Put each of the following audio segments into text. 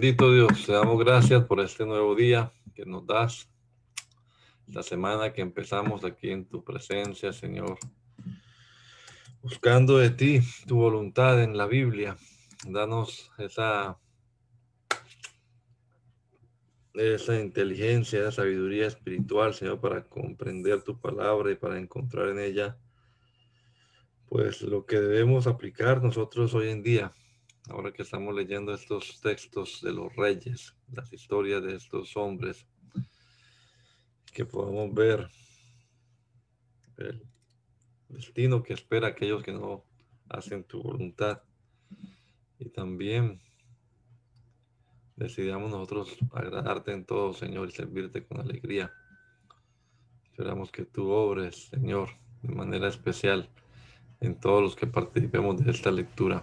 Bendito Dios, te damos gracias por este nuevo día que nos das, la semana que empezamos aquí en tu presencia, Señor, buscando de ti tu voluntad en la Biblia. Danos esa, esa inteligencia, esa sabiduría espiritual, Señor, para comprender tu palabra y para encontrar en ella, pues, lo que debemos aplicar nosotros hoy en día ahora que estamos leyendo estos textos de los reyes, las historias de estos hombres, que podamos ver el destino que espera aquellos que no hacen tu voluntad. Y también decidamos nosotros agradarte en todo, Señor, y servirte con alegría. Esperamos que tú obres, Señor, de manera especial en todos los que participemos de esta lectura.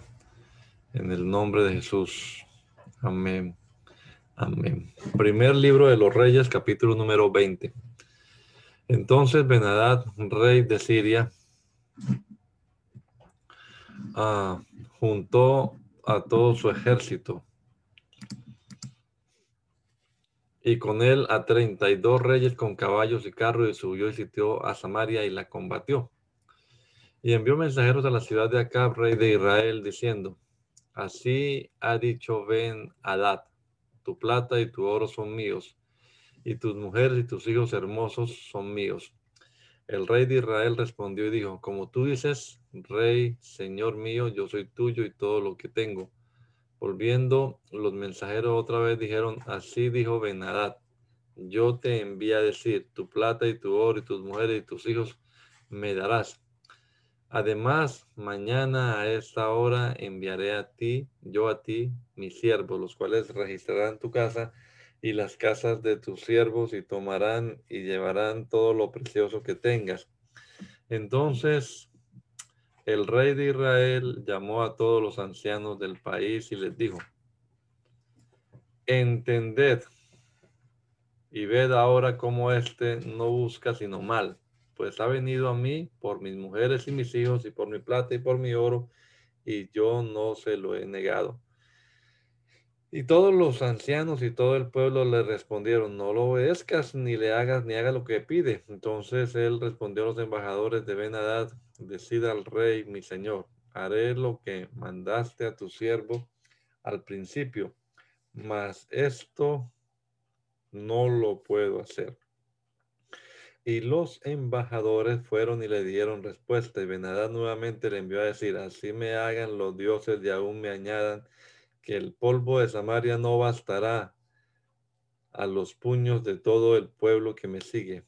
En el nombre de Jesús. Amén. Amén. Primer libro de los Reyes, capítulo número 20. Entonces Benadad, rey de Siria, ah, juntó a todo su ejército y con él a 32 reyes con caballos y carros y subió y sitió a Samaria y la combatió. Y envió mensajeros a la ciudad de Acab, rey de Israel, diciendo, Así ha dicho Ben Hadad, tu plata y tu oro son míos, y tus mujeres y tus hijos hermosos son míos. El rey de Israel respondió y dijo, como tú dices, rey, señor mío, yo soy tuyo y todo lo que tengo. Volviendo, los mensajeros otra vez dijeron, así dijo Ben Hadad, yo te envío a decir, tu plata y tu oro y tus mujeres y tus hijos me darás Además, mañana a esta hora enviaré a ti, yo a ti, mis siervos, los cuales registrarán tu casa y las casas de tus siervos y tomarán y llevarán todo lo precioso que tengas. Entonces el rey de Israel llamó a todos los ancianos del país y les dijo, entended y ved ahora cómo éste no busca sino mal pues ha venido a mí por mis mujeres y mis hijos y por mi plata y por mi oro, y yo no se lo he negado. Y todos los ancianos y todo el pueblo le respondieron, no lo obedezcas ni le hagas ni haga lo que pide. Entonces él respondió a los embajadores de Benadad, decida al rey, mi señor, haré lo que mandaste a tu siervo al principio, mas esto no lo puedo hacer. Y los embajadores fueron y le dieron respuesta. Y Benadad nuevamente le envió a decir, así me hagan los dioses y aún me añadan que el polvo de Samaria no bastará a los puños de todo el pueblo que me sigue.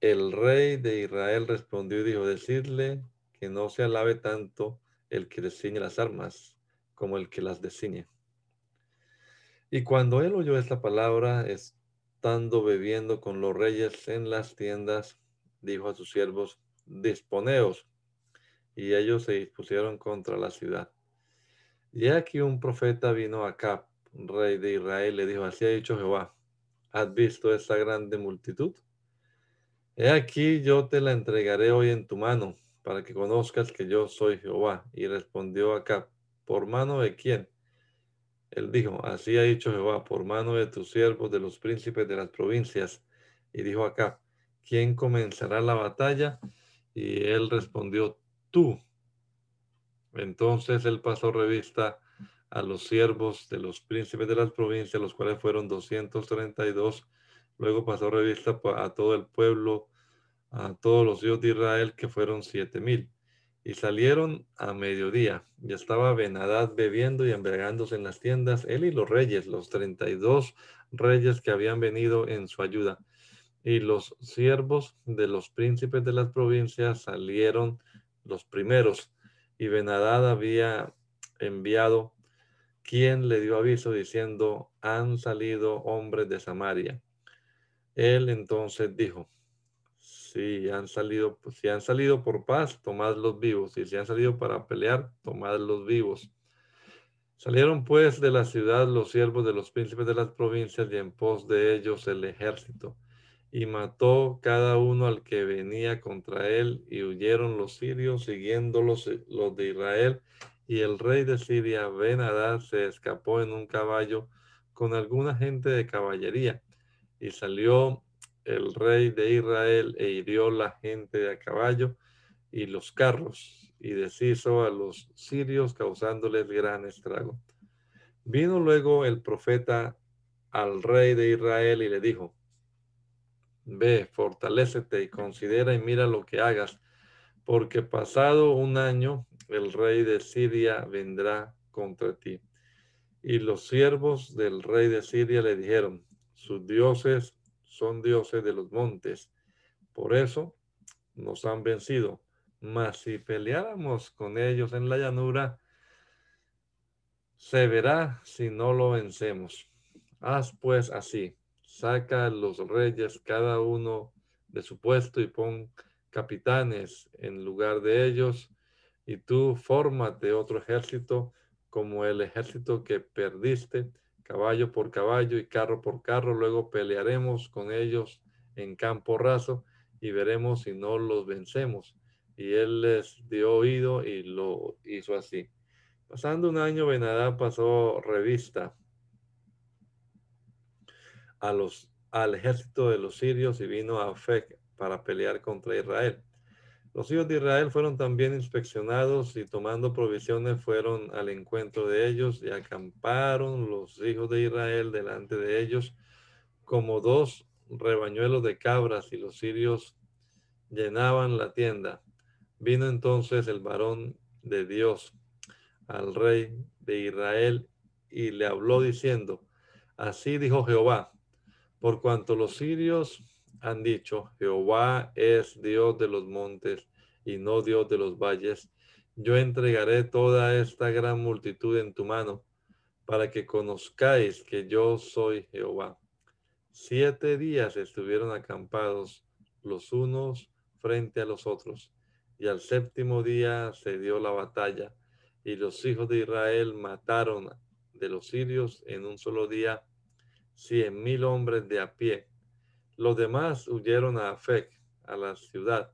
El rey de Israel respondió y dijo, decirle que no se alabe tanto el que desciñe las armas como el que las desciñe. Y cuando él oyó esta palabra, estando bebiendo con los reyes en las tiendas, dijo a sus siervos, disponeos. Y ellos se dispusieron contra la ciudad. Y aquí un profeta vino acá, rey de Israel, le dijo, así ha dicho Jehová, ¿has visto esta grande multitud? He aquí yo te la entregaré hoy en tu mano, para que conozcas que yo soy Jehová. Y respondió acá, ¿por mano de quién? Él dijo, así ha dicho Jehová, por mano de tus siervos, de los príncipes de las provincias. Y dijo acá, ¿quién comenzará la batalla? Y él respondió, tú. Entonces él pasó revista a los siervos de los príncipes de las provincias, los cuales fueron 232. Luego pasó revista a todo el pueblo, a todos los hijos de Israel, que fueron siete mil. Y salieron a mediodía, y estaba Benadad bebiendo y embriagándose en las tiendas, él y los reyes, los treinta y dos reyes que habían venido en su ayuda. Y los siervos de los príncipes de las provincias salieron los primeros, y Benadad había enviado quien le dio aviso diciendo, han salido hombres de Samaria. Él entonces dijo, si han salido, si han salido por paz, tomadlos vivos, y si han salido para pelear, tomadlos vivos. Salieron pues de la ciudad los siervos de los príncipes de las provincias y en pos de ellos el ejército y mató cada uno al que venía contra él, y huyeron los sirios siguiéndolos los de Israel, y el rey de Siria, Ben Hadad, se escapó en un caballo con alguna gente de caballería, y salió el rey de Israel e hirió la gente de a caballo y los carros, y deshizo a los sirios, causándoles gran estrago. Vino luego el profeta al rey de Israel y le dijo, Ve, fortalécete y considera y mira lo que hagas, porque pasado un año el rey de Siria vendrá contra ti. Y los siervos del rey de Siria le dijeron, sus dioses son dioses de los montes, por eso nos han vencido. Mas si peleáramos con ellos en la llanura, se verá si no lo vencemos. Haz pues así saca a los reyes cada uno de su puesto y pon capitanes en lugar de ellos, y tú fórmate otro ejército como el ejército que perdiste, caballo por caballo y carro por carro, luego pelearemos con ellos en campo raso y veremos si no los vencemos. Y él les dio oído y lo hizo así. Pasando un año, Benadá pasó revista a los, al ejército de los sirios y vino a Fec para pelear contra Israel. Los hijos de Israel fueron también inspeccionados y tomando provisiones fueron al encuentro de ellos y acamparon los hijos de Israel delante de ellos como dos rebañuelos de cabras y los sirios llenaban la tienda. Vino entonces el varón de Dios al rey de Israel y le habló diciendo, así dijo Jehová, por cuanto los sirios han dicho, Jehová es Dios de los montes y no Dios de los valles, yo entregaré toda esta gran multitud en tu mano, para que conozcáis que yo soy Jehová. Siete días estuvieron acampados los unos frente a los otros, y al séptimo día se dio la batalla, y los hijos de Israel mataron de los sirios en un solo día cien mil hombres de a pie. Los demás huyeron a Afec, a la ciudad,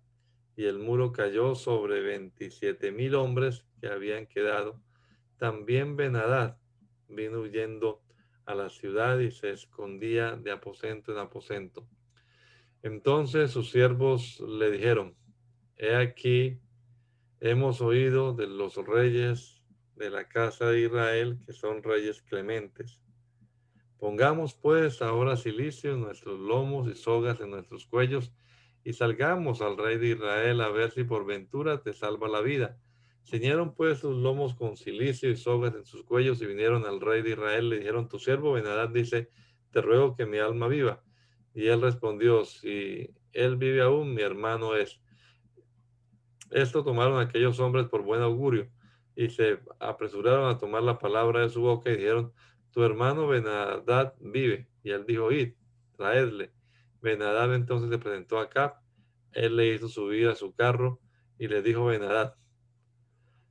y el muro cayó sobre veintisiete mil hombres que habían quedado. También Benadad vino huyendo a la ciudad y se escondía de aposento en aposento. Entonces sus siervos le dijeron, he aquí, hemos oído de los reyes de la casa de Israel, que son reyes clementes Pongamos pues ahora silicio en nuestros lomos y sogas en nuestros cuellos y salgamos al rey de Israel a ver si por ventura te salva la vida. Ciñeron pues sus lomos con silicio y sogas en sus cuellos y vinieron al rey de Israel. Le dijeron, tu siervo Benadad dice, te ruego que mi alma viva. Y él respondió, si él vive aún, mi hermano es. Esto tomaron aquellos hombres por buen augurio y se apresuraron a tomar la palabra de su boca y dijeron, tu hermano Benadad vive. Y él dijo, id, traedle. Benadad entonces se presentó acá. Él le hizo subir a su carro y le dijo Benadad,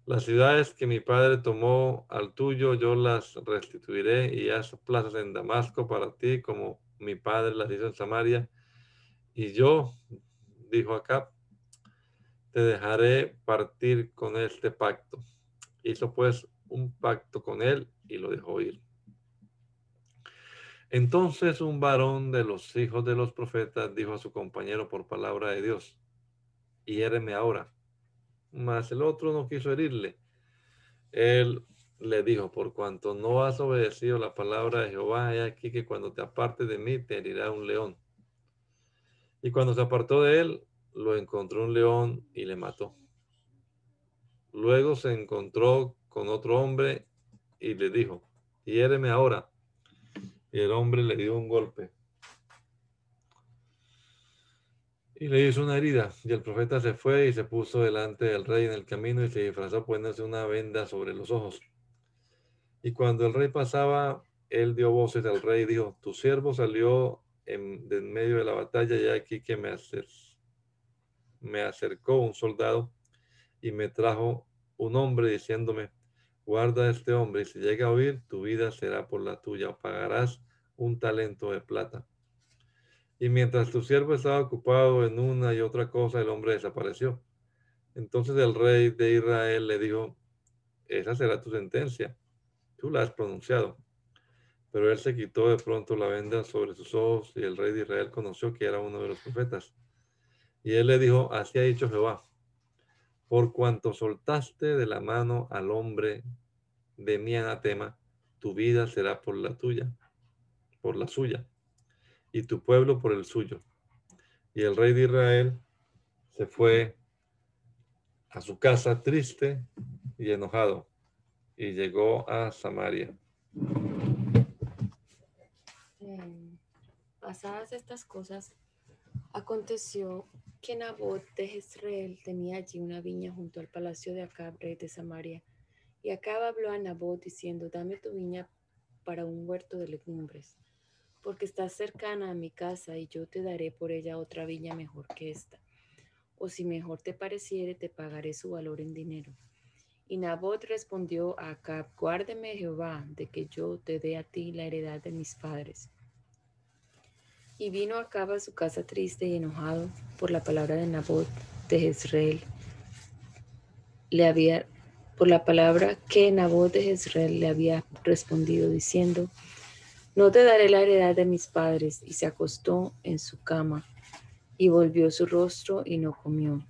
las ciudades que mi padre tomó al tuyo, yo las restituiré y haz plazas en Damasco para ti, como mi padre las hizo en Samaria. Y yo, dijo acá, te dejaré partir con este pacto. Hizo pues un pacto con él y lo dejó ir. Entonces un varón de los hijos de los profetas dijo a su compañero por palabra de Dios, hiéreme ahora. Mas el otro no quiso herirle. Él le dijo, por cuanto no has obedecido la palabra de Jehová, he aquí que cuando te apartes de mí te herirá un león. Y cuando se apartó de él, lo encontró un león y le mató. Luego se encontró con otro hombre y le dijo, hiéreme ahora y el hombre le dio un golpe. Y le hizo una herida. Y el profeta se fue y se puso delante del rey en el camino y se disfrazó poniéndose una venda sobre los ojos. Y cuando el rey pasaba, él dio voces al rey y dijo, tu siervo salió en, medio de la batalla y aquí que me, me acercó un soldado y me trajo un hombre diciéndome, guarda a este hombre y si llega a oír, tu vida será por la tuya, pagarás un talento de plata. Y mientras tu siervo estaba ocupado en una y otra cosa, el hombre desapareció. Entonces el rey de Israel le dijo, esa será tu sentencia. Tú la has pronunciado. Pero él se quitó de pronto la venda sobre sus ojos y el rey de Israel conoció que era uno de los profetas. Y él le dijo, así ha dicho Jehová, por cuanto soltaste de la mano al hombre de mi anatema, tu vida será por la tuya, por la suya y tu pueblo por el suyo. Y el rey de Israel se fue a su casa triste y enojado y llegó a Samaria. Em, pasadas estas cosas, aconteció que Nabot de Jezreel tenía allí una viña junto al palacio de Acab, rey de Samaria. Y Acab habló a Nabot diciendo, dame tu viña para un huerto de legumbres porque estás cercana a mi casa y yo te daré por ella otra viña mejor que esta. O si mejor te pareciere, te pagaré su valor en dinero. Y Nabot respondió a Acab, guárdeme Jehová de que yo te dé a ti la heredad de mis padres. Y vino Acab a su casa triste y enojado por la palabra de Nabot de Jezreel. Le había, por la palabra que Nabot de Jezreel le había respondido diciendo, no te daré la heredad de mis padres. Y se acostó en su cama y volvió su rostro y no comió.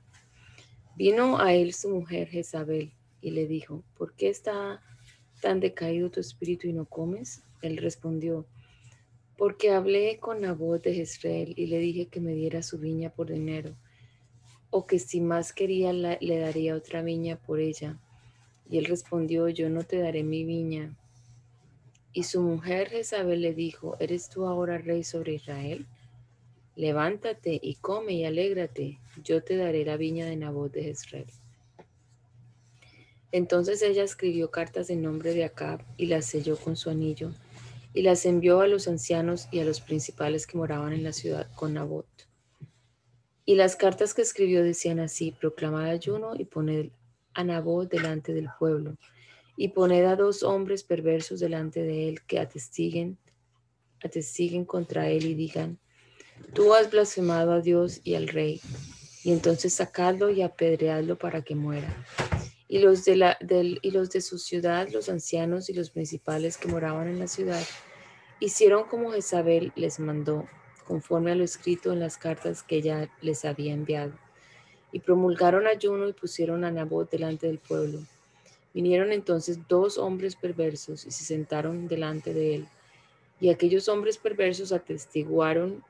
Vino a él su mujer Jezabel y le dijo, ¿por qué está tan decaído tu espíritu y no comes? Él respondió, porque hablé con Nabot de Jezreel y le dije que me diera su viña por dinero, o que si más quería le daría otra viña por ella. Y él respondió, yo no te daré mi viña y su mujer Jezabel le dijo, ¿eres tú ahora rey sobre Israel? Levántate y come y alégrate, yo te daré la viña de Nabot de Jezreel. Entonces ella escribió cartas en nombre de Acab y las selló con su anillo y las envió a los ancianos y a los principales que moraban en la ciudad con Nabot. Y las cartas que escribió decían así, proclamad ayuno y poned a Nabot delante del pueblo y poned a dos hombres perversos delante de él que atestiguen, atestiguen contra él y digan, tú has blasfemado a Dios y al rey, y entonces sacadlo y apedreadlo para que muera. Y los de, la, del, y los de su ciudad, los ancianos y los principales que moraban en la ciudad, hicieron como Jezabel les mandó, conforme a lo escrito en las cartas que ella les había enviado. Y promulgaron ayuno y pusieron a Nabot delante del pueblo Vinieron entonces dos hombres perversos y se sentaron delante de él. Y aquellos hombres perversos atestiguaron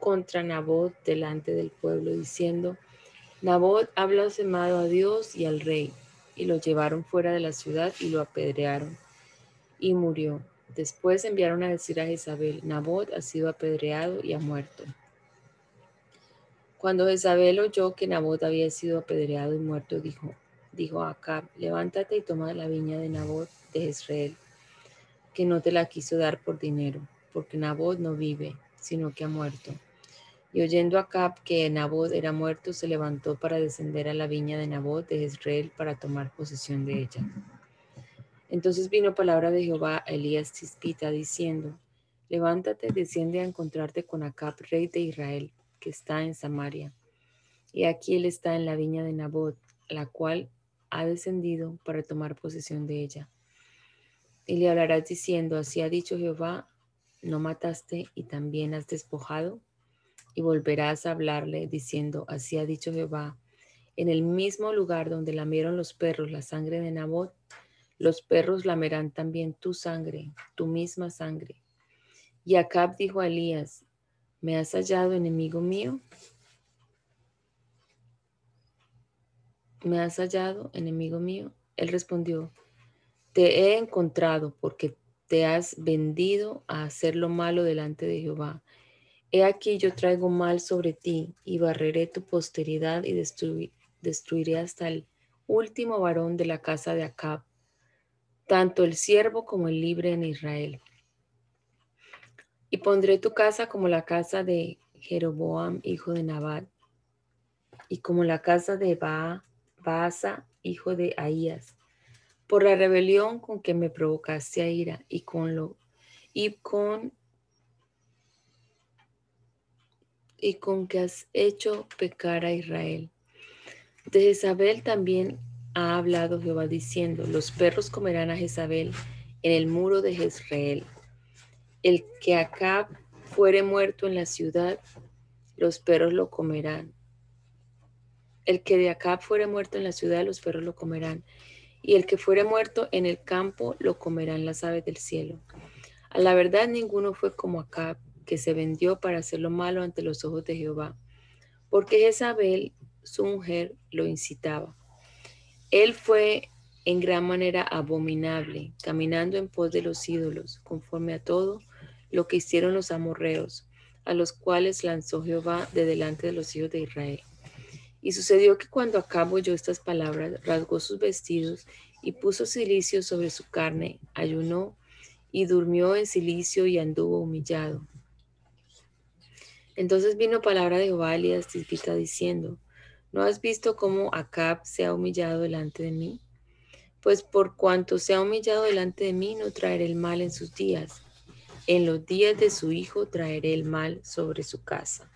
contra Nabot delante del pueblo, diciendo, Nabot ha blasfemado a Dios y al rey. Y lo llevaron fuera de la ciudad y lo apedrearon. Y murió. Después enviaron a decir a Jezabel, Nabot ha sido apedreado y ha muerto. Cuando Jezabel oyó que Nabot había sido apedreado y muerto, dijo, dijo a Acab, levántate y toma la viña de Nabot de Israel, que no te la quiso dar por dinero, porque Nabot no vive, sino que ha muerto. Y oyendo Acab que Nabot era muerto, se levantó para descender a la viña de Nabot de Israel para tomar posesión de ella. Entonces vino palabra de Jehová a Elías Tispita diciendo, levántate, desciende a encontrarte con Acab, rey de Israel, que está en Samaria. Y aquí él está en la viña de Nabot, la cual ha descendido para tomar posesión de ella. Y le hablarás diciendo, así ha dicho Jehová, no mataste y también has despojado. Y volverás a hablarle diciendo, así ha dicho Jehová, en el mismo lugar donde lamieron los perros la sangre de Nabot, los perros lamerán también tu sangre, tu misma sangre. Y Acab dijo a Elías, ¿me has hallado enemigo mío? ¿Me has hallado, enemigo mío? Él respondió, te he encontrado porque te has vendido a hacer lo malo delante de Jehová. He aquí yo traigo mal sobre ti y barreré tu posteridad y destruiré hasta el último varón de la casa de Acab, tanto el siervo como el libre en Israel. Y pondré tu casa como la casa de Jeroboam, hijo de Nabat, y como la casa de Baasa, hijo de Ahías, por la rebelión con que me provocaste a ira y con lo y con y con que has hecho pecar a Israel. De Jezabel también ha hablado Jehová diciendo, los perros comerán a Jezabel en el muro de Jezreel. El que acá fuere muerto en la ciudad, los perros lo comerán. El que de acá fuere muerto en la ciudad, los perros lo comerán. Y el que fuere muerto en el campo, lo comerán las aves del cielo. A la verdad, ninguno fue como Acab, que se vendió para hacer lo malo ante los ojos de Jehová, porque Jezabel, su mujer, lo incitaba. Él fue en gran manera abominable, caminando en pos de los ídolos, conforme a todo lo que hicieron los amorreos, a los cuales lanzó Jehová de delante de los hijos de Israel. Y sucedió que cuando acabó oyó estas palabras, rasgó sus vestidos y puso silicio sobre su carne, ayunó y durmió en silicio y anduvo humillado. Entonces vino palabra de Jehová a diciendo, ¿no has visto cómo Acab se ha humillado delante de mí? Pues por cuanto se ha humillado delante de mí, no traeré el mal en sus días en los días de su hijo traeré el mal sobre su casa.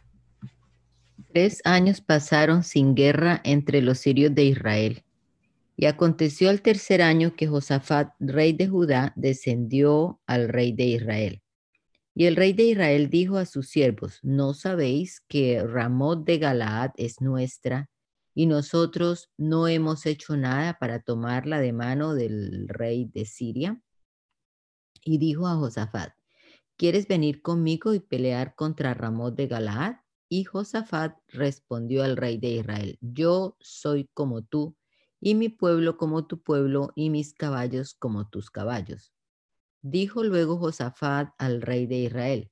Tres años pasaron sin guerra entre los sirios de Israel. Y aconteció el tercer año que Josafat, rey de Judá, descendió al rey de Israel. Y el rey de Israel dijo a sus siervos, ¿no sabéis que Ramot de Galaad es nuestra y nosotros no hemos hecho nada para tomarla de mano del rey de Siria? Y dijo a Josafat, ¿Quieres venir conmigo y pelear contra Ramón de Galaad? Y Josafat respondió al rey de Israel, yo soy como tú, y mi pueblo como tu pueblo, y mis caballos como tus caballos. Dijo luego Josafat al rey de Israel,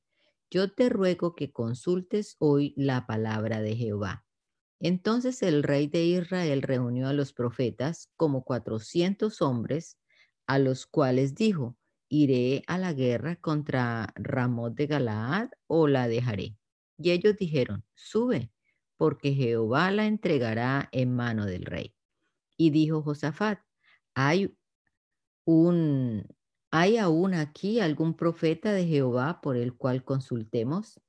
yo te ruego que consultes hoy la palabra de Jehová. Entonces el rey de Israel reunió a los profetas como cuatrocientos hombres, a los cuales dijo, ¿Iré a la guerra contra Ramón de Galaad o la dejaré? Y ellos dijeron, sube, porque Jehová la entregará en mano del rey. Y dijo Josafat, hay un, ¿hay aún aquí algún profeta de Jehová por el cual consultemos?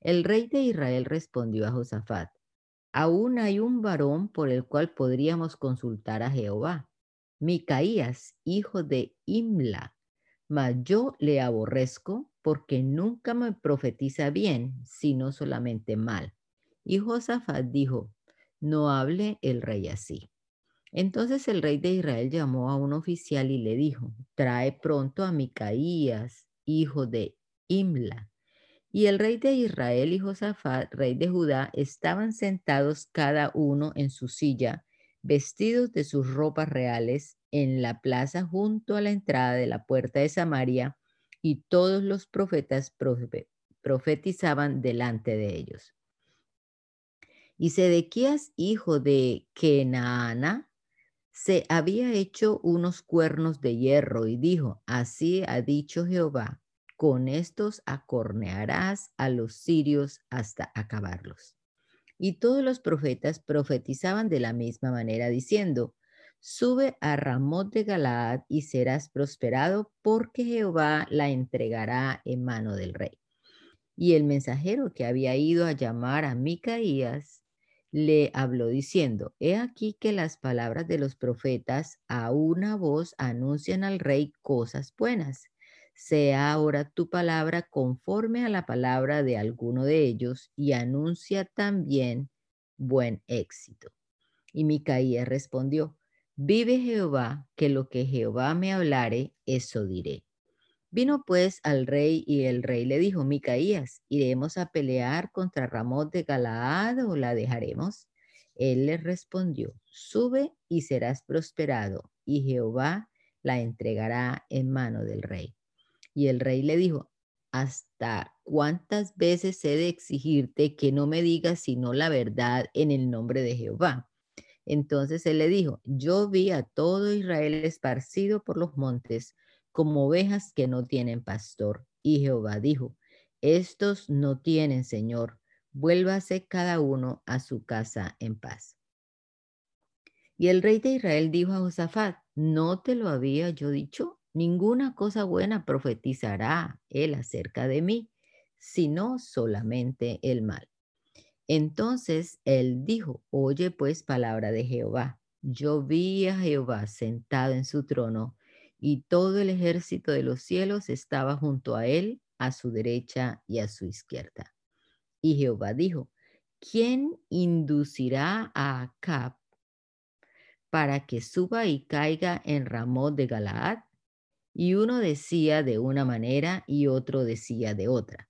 El rey de Israel respondió a Josafat, aún hay un varón por el cual podríamos consultar a Jehová, Micaías, hijo de Imla, mas yo le aborrezco porque nunca me profetiza bien, sino solamente mal. Y Josafat dijo, no hable el rey así. Entonces el rey de Israel llamó a un oficial y le dijo, trae pronto a Micaías, hijo de Imla. Y el rey de Israel y Josafat, rey de Judá, estaban sentados cada uno en su silla, vestidos de sus ropas reales, en la plaza junto a la entrada de la puerta de Samaria, y todos los profetas profetizaban delante de ellos. Y Sedequías, hijo de Kenaana, se había hecho unos cuernos de hierro y dijo, así ha dicho Jehová, con estos acornearás a los sirios hasta acabarlos. Y todos los profetas profetizaban de la misma manera, diciendo, Sube a Ramot de Galaad y serás prosperado, porque Jehová la entregará en mano del rey. Y el mensajero que había ido a llamar a Micaías le habló diciendo, He aquí que las palabras de los profetas a una voz anuncian al rey cosas buenas. Sea ahora tu palabra conforme a la palabra de alguno de ellos y anuncia también buen éxito. Y Micaías respondió, Vive Jehová, que lo que Jehová me hablare, eso diré. Vino pues al rey y el rey le dijo, Micaías, ¿iremos a pelear contra Ramón de Galaad o la dejaremos? Él le respondió, sube y serás prosperado, y Jehová la entregará en mano del rey. Y el rey le dijo, ¿hasta cuántas veces he de exigirte que no me digas sino la verdad en el nombre de Jehová? Entonces él le dijo, yo vi a todo Israel esparcido por los montes como ovejas que no tienen pastor. Y Jehová dijo, estos no tienen Señor, vuélvase cada uno a su casa en paz. Y el rey de Israel dijo a Josafat, ¿no te lo había yo dicho? Ninguna cosa buena profetizará él acerca de mí, sino solamente el mal. Entonces él dijo, oye pues palabra de Jehová. Yo vi a Jehová sentado en su trono y todo el ejército de los cielos estaba junto a él, a su derecha y a su izquierda. Y Jehová dijo, ¿quién inducirá a Acab para que suba y caiga en Ramón de Galaad? Y uno decía de una manera y otro decía de otra.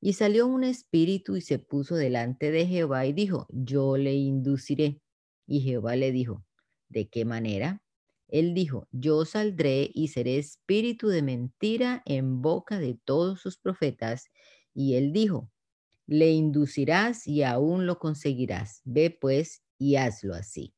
Y salió un espíritu y se puso delante de Jehová y dijo, yo le induciré. Y Jehová le dijo, ¿de qué manera? Él dijo, yo saldré y seré espíritu de mentira en boca de todos sus profetas. Y él dijo, le inducirás y aún lo conseguirás. Ve pues y hazlo así.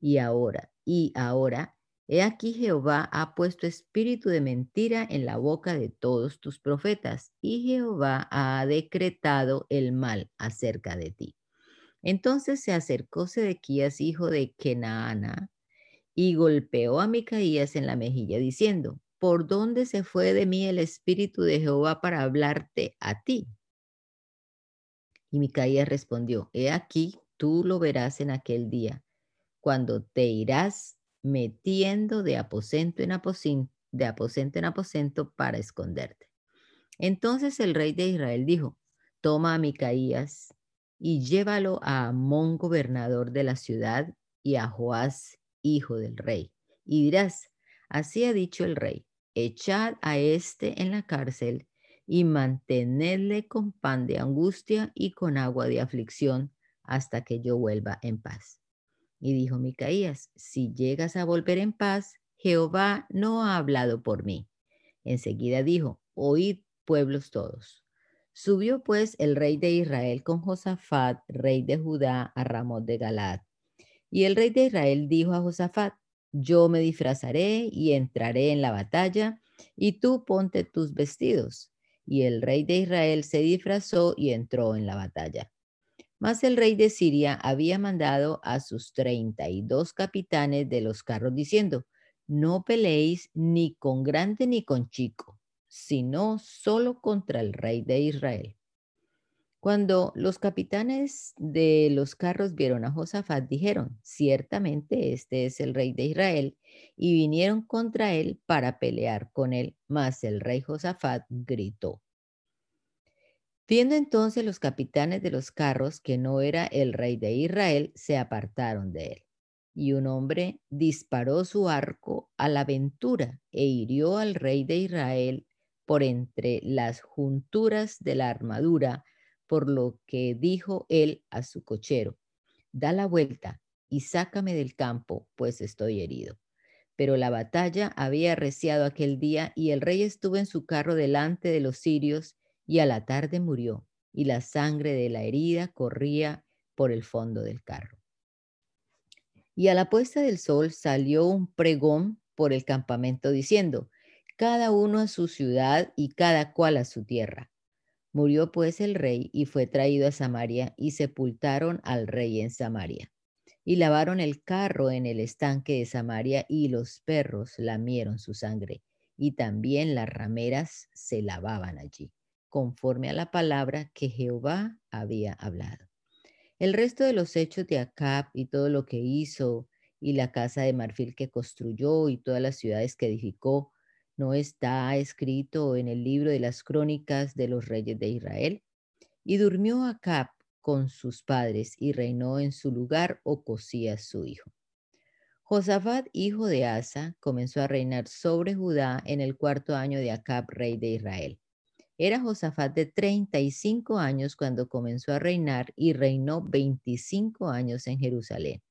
Y ahora, y ahora, he aquí Jehová ha puesto espíritu de mentira en la boca de todos tus profetas, y Jehová ha decretado el mal acerca de ti. Entonces se acercó Sedequías, hijo de Kenaana, y golpeó a Micaías en la mejilla, diciendo, ¿por dónde se fue de mí el espíritu de Jehová para hablarte a ti? Y Micaías respondió, he aquí, tú lo verás en aquel día cuando te irás metiendo de aposento en aposento, de aposento en aposento para esconderte. Entonces el rey de Israel dijo, toma a Micaías y llévalo a Amón, gobernador de la ciudad, y a Joás, hijo del rey. Y dirás, así ha dicho el rey, echad a éste en la cárcel y mantenedle con pan de angustia y con agua de aflicción hasta que yo vuelva en paz. Y dijo Micaías, si llegas a volver en paz, Jehová no ha hablado por mí. Enseguida dijo, oíd pueblos todos. Subió pues el rey de Israel con Josafat, rey de Judá, a Ramón de Galad. Y el rey de Israel dijo a Josafat, yo me disfrazaré y entraré en la batalla, y tú ponte tus vestidos. Y el rey de Israel se disfrazó y entró en la batalla. Mas el rey de Siria había mandado a sus treinta y dos capitanes de los carros diciendo, no peleéis ni con grande ni con chico, sino solo contra el rey de Israel. Cuando los capitanes de los carros vieron a Josafat, dijeron, ciertamente este es el rey de Israel, y vinieron contra él para pelear con él. Mas el rey Josafat gritó, Viendo entonces los capitanes de los carros que no era el rey de Israel, se apartaron de él. Y un hombre disparó su arco a la aventura e hirió al rey de Israel por entre las junturas de la armadura, por lo que dijo él a su cochero, da la vuelta y sácame del campo, pues estoy herido. Pero la batalla había arreciado aquel día y el rey estuvo en su carro delante de los sirios y a la tarde murió, y la sangre de la herida corría por el fondo del carro. Y a la puesta del sol salió un pregón por el campamento diciendo, cada uno a su ciudad y cada cual a su tierra. Murió pues el rey y fue traído a Samaria y sepultaron al rey en Samaria. Y lavaron el carro en el estanque de Samaria y los perros lamieron su sangre y también las rameras se lavaban allí conforme a la palabra que Jehová había hablado. El resto de los hechos de Acab y todo lo que hizo y la casa de marfil que construyó y todas las ciudades que edificó, ¿no está escrito en el libro de las crónicas de los reyes de Israel? Y durmió Acab con sus padres y reinó en su lugar Ocosías su hijo. Josafat, hijo de Asa, comenzó a reinar sobre Judá en el cuarto año de Acab, rey de Israel. Era Josafat de 35 años cuando comenzó a reinar y reinó 25 años en Jerusalén.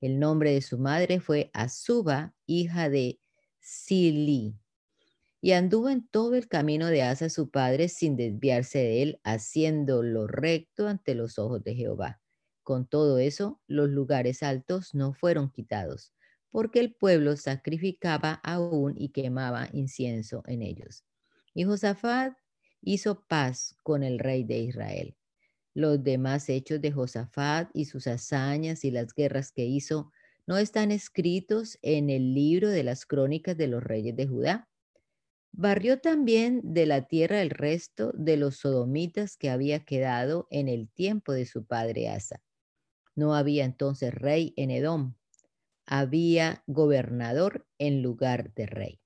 El nombre de su madre fue Azuba, hija de Sili. Y anduvo en todo el camino de Asa su padre sin desviarse de él, haciendo lo recto ante los ojos de Jehová. Con todo eso, los lugares altos no fueron quitados, porque el pueblo sacrificaba aún y quemaba incienso en ellos. Y Josafat hizo paz con el rey de Israel. Los demás hechos de Josafat y sus hazañas y las guerras que hizo no están escritos en el libro de las crónicas de los reyes de Judá. Barrió también de la tierra el resto de los sodomitas que había quedado en el tiempo de su padre Asa. No había entonces rey en Edom, había gobernador en lugar de rey.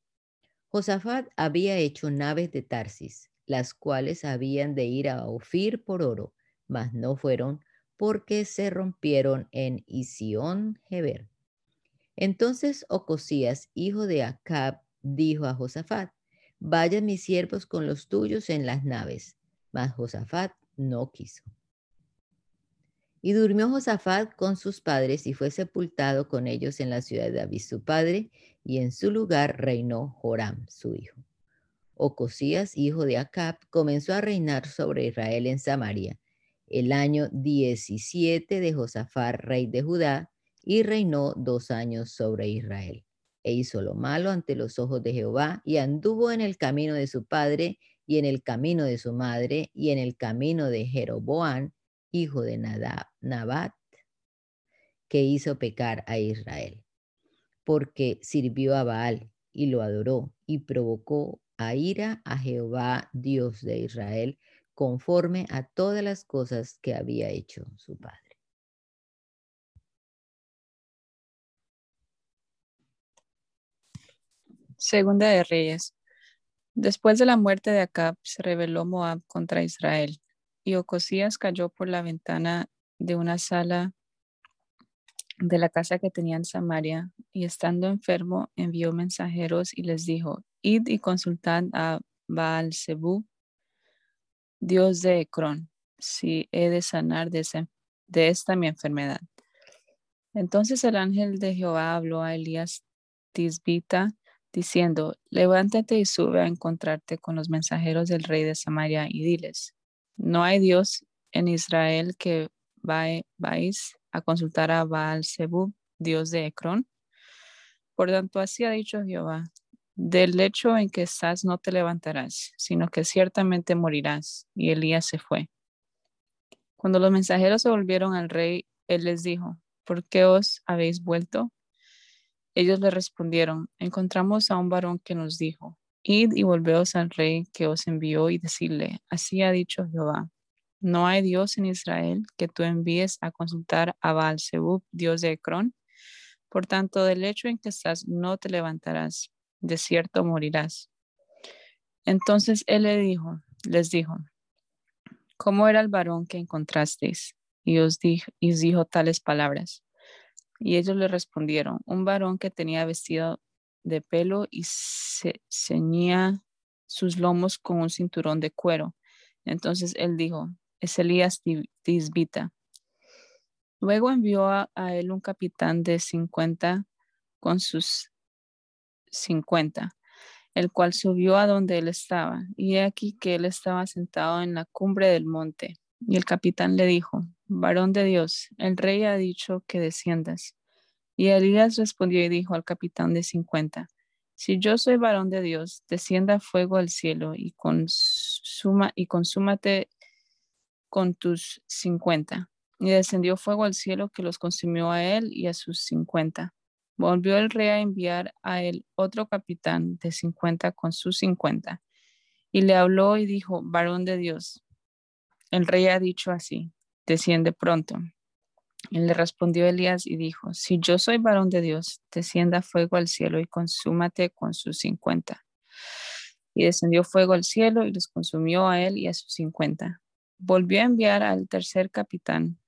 Josafat había hecho naves de Tarsis, las cuales habían de ir a Ofir por oro, mas no fueron porque se rompieron en Isión Geber. Entonces Ocosías, hijo de Acab, dijo a Josafat, vayan mis siervos con los tuyos en las naves. Mas Josafat no quiso. Y durmió Josafat con sus padres y fue sepultado con ellos en la ciudad de David su padre, y en su lugar reinó Joram su hijo. Ocosías, hijo de Acab, comenzó a reinar sobre Israel en Samaria, el año 17 de Josafat, rey de Judá, y reinó dos años sobre Israel e hizo lo malo ante los ojos de Jehová, y anduvo en el camino de su padre, y en el camino de su madre, y en el camino de Jeroboán, hijo de Nadab, Nabat, que hizo pecar a Israel, porque sirvió a Baal y lo adoró, y provocó a ira a Jehová, Dios de Israel, conforme a todas las cosas que había hecho su padre. Segunda de Reyes. Después de la muerte de Acab, se rebeló Moab contra Israel, y Ocosías cayó por la ventana de una sala de la casa que tenía en Samaria, y estando enfermo, envió mensajeros y les dijo, id y consultad a Baal Zebú, Dios de Ecrón, si he de sanar de, de esta mi enfermedad. Entonces el ángel de Jehová habló a Elías Tisbita, diciendo, levántate y sube a encontrarte con los mensajeros del rey de Samaria y diles, no hay Dios en Israel que vais a consultar a Baal Zebub, Dios de Ecrón. Por tanto, así ha dicho Jehová, del lecho en que estás no te levantarás, sino que ciertamente morirás. Y Elías se fue. Cuando los mensajeros se volvieron al rey, él les dijo, ¿por qué os habéis vuelto? Ellos le respondieron, encontramos a un varón que nos dijo, id y volveos al rey que os envió y decirle, así ha dicho Jehová, no hay Dios en Israel que tú envíes a consultar a baal Dios de Ecrón. Por tanto, del hecho en que estás no te levantarás, de cierto morirás. Entonces él le dijo, les dijo, ¿cómo era el varón que encontrasteis? Y os y os dijo tales palabras. Y ellos le respondieron, un varón que tenía vestido de pelo y se ceñía sus lomos con un cinturón de cuero. Entonces él dijo, es Elías Tisbita. Luego envió a, a, él un capitán de 50 con sus 50, el cual subió a donde él estaba. Y he aquí que él estaba sentado en la cumbre del monte. Y el capitán le dijo, varón de Dios, el rey ha dicho que desciendas. Y Elías respondió y dijo al capitán de cincuenta, si yo soy varón de Dios, descienda fuego al cielo y, consuma, y consúmate con tus cincuenta. Y descendió fuego al cielo que los consumió a él y a sus cincuenta. Volvió el rey a enviar a él otro capitán de cincuenta con sus cincuenta. Y le habló y dijo, varón de Dios, el rey ha dicho así, desciende pronto. Y le respondió Elías y dijo, si yo soy varón de Dios, descienda fuego al cielo y consúmate con sus cincuenta. Y descendió fuego al cielo y los consumió a él y a sus cincuenta. Volvió a enviar al tercer capitán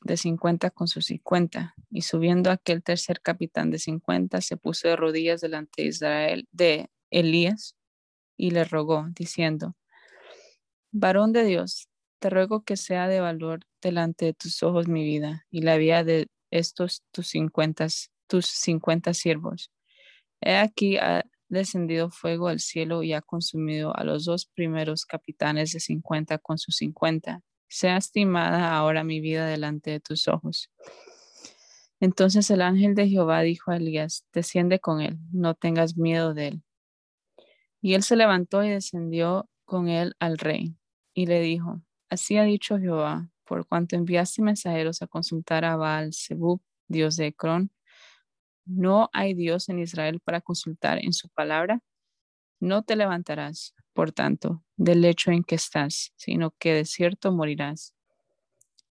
de cincuenta con sus cincuenta. Y subiendo aquel tercer capitán de cincuenta, se puso de rodillas delante de Israel, de Elías, y le rogó, diciendo, varón de Dios, te ruego que sea de valor delante de tus ojos mi vida y la vida de estos tus cincuenta, tus cincuenta siervos. He aquí descendido fuego del cielo y ha consumido a los dos primeros capitanes de cincuenta con sus cincuenta. Sea estimada ahora mi vida delante de tus ojos. Entonces el ángel de Jehová dijo a Elías, desciende con él, no tengas miedo de él. Y él se levantó y descendió con él al rey, y le dijo, así ha dicho Jehová, por cuanto enviaste mensajeros a consultar a Baal Zebub, dios de Ecrón, no hay Dios en Israel para consultar en su palabra. No te levantarás, por tanto, del lecho en que estás, sino que de cierto morirás.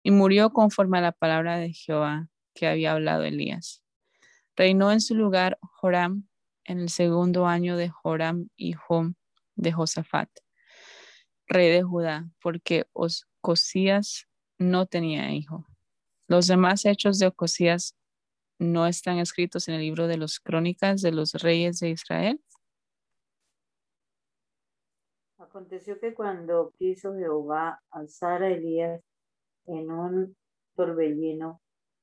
Y murió conforme a la palabra de Jehová que había hablado Elías. Reinó en su lugar Joram en el segundo año de Joram, hijo de Josafat, rey de Judá, porque Ocosías no tenía hijo. Los demás hechos de Ocosías no están escritos en el libro de los crónicas de los reyes de Israel? Aconteció que cuando quiso Jehová alzar a Elías en un torbellino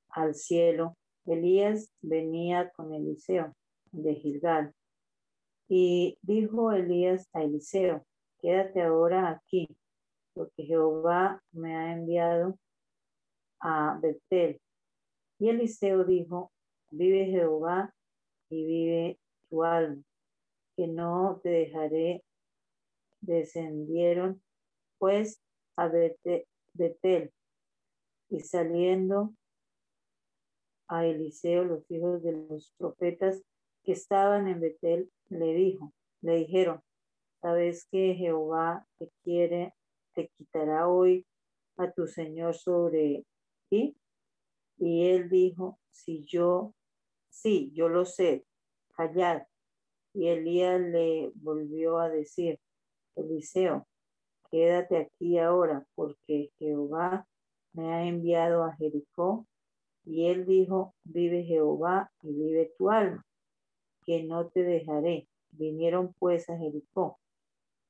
al cielo, Elías venía con Eliseo de Gilgal. Y dijo Elías a Eliseo, quédate ahora aquí, porque Jehová me ha enviado a Betel y Eliseo dijo, vive Jehová y vive tu alma, que no te dejaré. Descendieron pues a Betel y saliendo a Eliseo los hijos de los profetas que estaban en Betel, le dijo, le dijeron, sabes que Jehová te quiere, te quitará hoy a tu Señor sobre ti y él dijo, si yo, sí, yo lo sé, callad. Y Elías le volvió a decir, Eliseo, quédate aquí ahora, porque Jehová me ha enviado a Jericó. Y él dijo, vive Jehová y vive tu alma, que no te dejaré. Vinieron pues a Jericó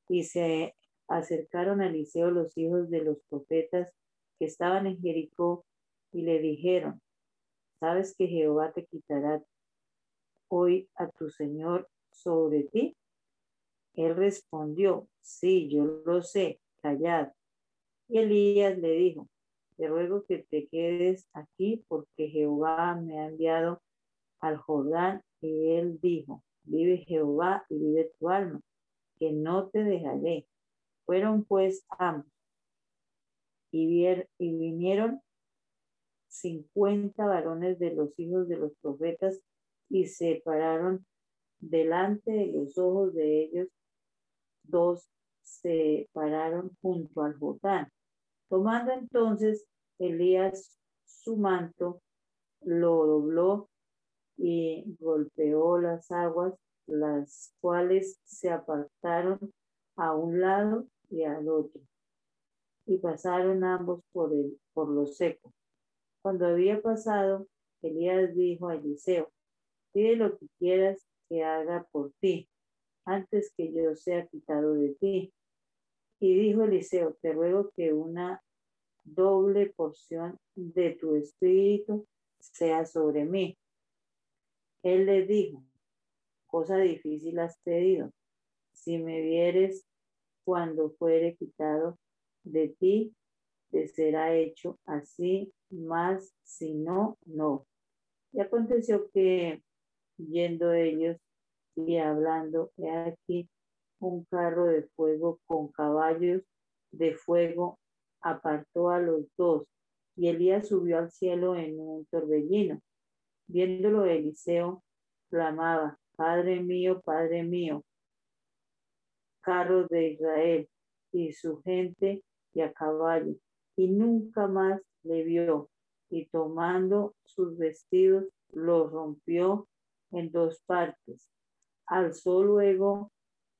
y se acercaron a Eliseo los hijos de los profetas que estaban en Jericó y le dijeron, ¿sabes que Jehová te quitará hoy a tu Señor sobre ti? Él respondió, sí, yo lo sé, callad. Y Elías le dijo, te ruego que te quedes aquí porque Jehová me ha enviado al Jordán. Y él dijo, vive Jehová y vive tu alma, no te dejaré. Fueron pues ambos y, y vinieron cincuenta varones de los hijos de los profetas y se pararon delante de los ojos de ellos. Dos se pararon junto al Jordán. Tomando entonces Elías su manto, lo dobló y golpeó las aguas, las cuales se apartaron a un lado y al otro, y pasaron ambos por, el, por lo seco. Cuando había pasado, Elías dijo a Eliseo, pide lo que quieras que haga por ti, antes que yo sea quitado de ti. Y dijo Eliseo, te ruego que una doble porción de tu espíritu sea sobre mí. Él le dijo, cosa difícil has pedido. Si me vieres cuando fuere quitado de ti, te será hecho así más si no, no. Y aconteció que yendo ellos y hablando, he aquí un carro de fuego con caballos de fuego apartó a los dos y Elías subió al cielo en un torbellino. Viéndolo Eliseo clamaba, Padre mío, Padre mío, carro de Israel y su gente y a caballo. Y nunca más le vio y tomando sus vestidos los rompió en dos partes. Alzó luego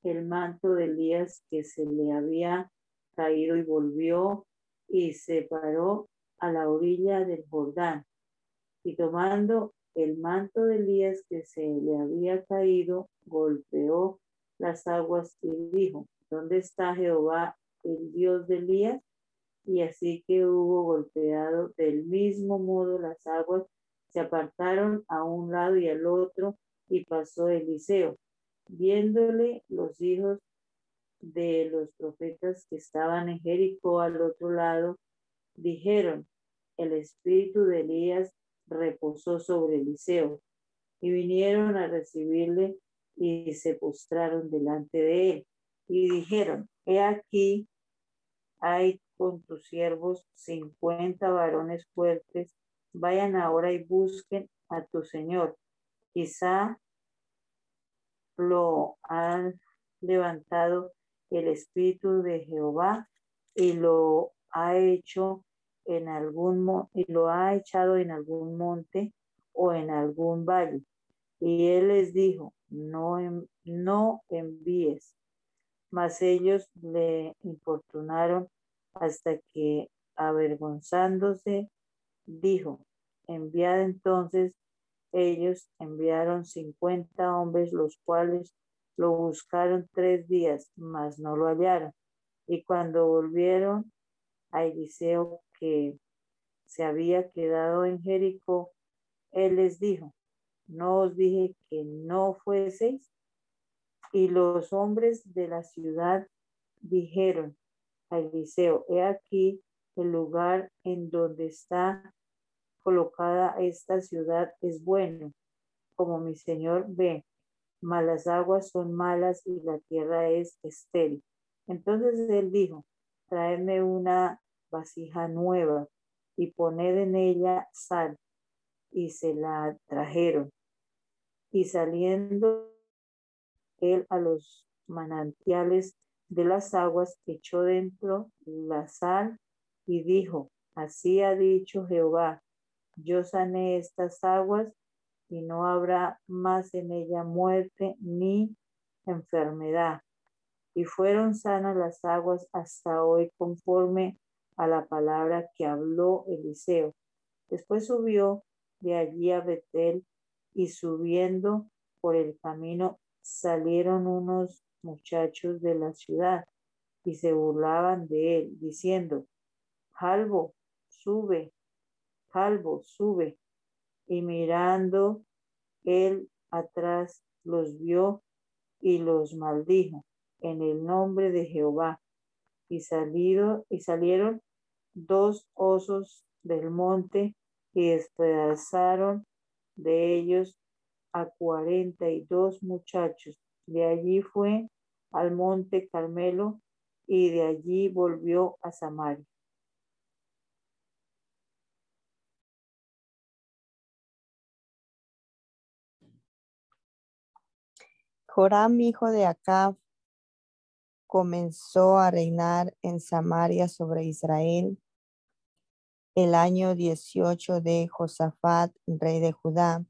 el manto de Elías que se le había caído y volvió y se paró a la orilla del Jordán. Y tomando el manto de Elías que se le había caído, golpeó las aguas y dijo, ¿dónde está Jehová, el Dios de Elías? y así que hubo golpeado del mismo modo las aguas, se apartaron a un lado y al otro y pasó Eliseo. Viéndole los hijos de los profetas que estaban en Jericó al otro lado, dijeron, el espíritu de Elías reposó sobre Eliseo. Y vinieron a recibirle y se postraron delante de él. Y dijeron, he aquí, hay con tus siervos cincuenta varones fuertes, vayan ahora y busquen a tu Señor. Quizá lo han levantado el Espíritu de Jehová y lo ha hecho en algún y lo ha echado en algún monte o en algún valle. Y él les dijo, no, no envíes. Mas ellos le importunaron hasta que, avergonzándose, dijo, enviad entonces. Ellos enviaron cincuenta hombres, los cuales lo buscaron tres días, mas no lo hallaron. Y cuando volvieron a Eliseo que se había quedado en Jericó, él les dijo, no os dije que no fueseis. Y los hombres de la ciudad dijeron a Eliseo, he aquí el lugar en donde está colocada esta ciudad es bueno, como mi señor ve, malas aguas son malas y la tierra es estéril. Entonces él dijo, traedme una vasija nueva y poned en ella sal. Y se la trajeron. Y saliendo él a los manantiales de las aguas, echó dentro la sal y dijo, así ha dicho Jehová, yo sané estas aguas y no habrá más en ella muerte ni enfermedad. Y fueron sanas las aguas hasta hoy conforme a la palabra que habló Eliseo. Después subió de allí a Betel y subiendo por el camino salieron unos muchachos de la ciudad y se burlaban de él, diciendo, Jalbo, sube, Jalbo, sube. Y mirando él atrás los vio y los maldijo en el nombre de Jehová. Y salido y salieron dos osos del monte y despedazaron de ellos a cuarenta y dos muchachos. De allí fue al monte Carmelo y de allí volvió a Samaria. Joram, hijo de Acab, comenzó a reinar en Samaria sobre Israel el año 18 de Josafat, rey de Judá,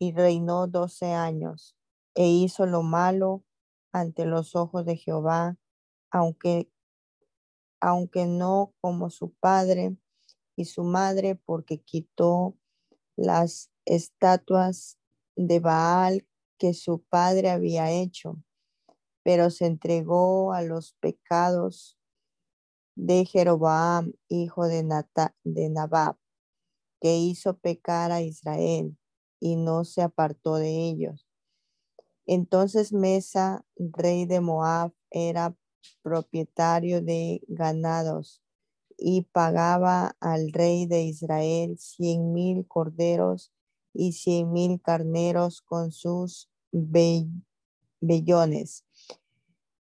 y reinó doce años, e hizo lo malo ante los ojos de Jehová, aunque, aunque no como su padre y su madre, porque quitó las estatuas de Baal que su padre había hecho, pero se entregó a los pecados de Jeroboam, hijo de, Nata, de Nabab, que hizo pecar a Israel y no se apartó de ellos. Entonces Mesa, rey de Moab, era propietario de ganados y pagaba al rey de Israel cien mil corderos y cien mil carneros con sus bellones.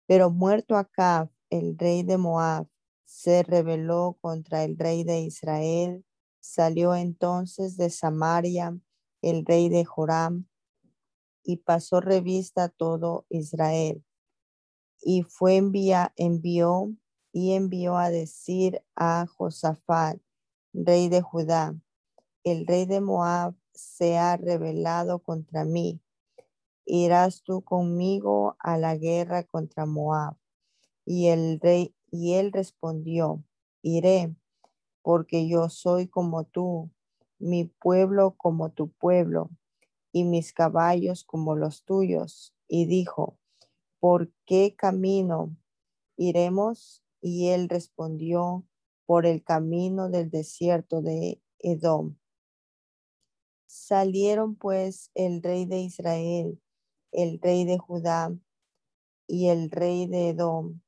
Pero muerto Acab, el rey de Moab, se rebeló contra el rey de Israel. Salió entonces de Samaria el rey de Joram y pasó revista a todo Israel. Y fue envía, envió y envió a decir a Josafat, rey de Judá, el rey de Moab se ha rebelado contra mí irás tú conmigo a la guerra contra Moab. Y el rey, y él respondió, iré, porque yo soy como tú, mi pueblo como tu pueblo, y mis caballos como los tuyos. Y dijo, ¿por qué camino iremos? Y él respondió, por el camino del desierto de Edom. Salieron pues el rey de Israel el rey de Judá y el rey de Edom,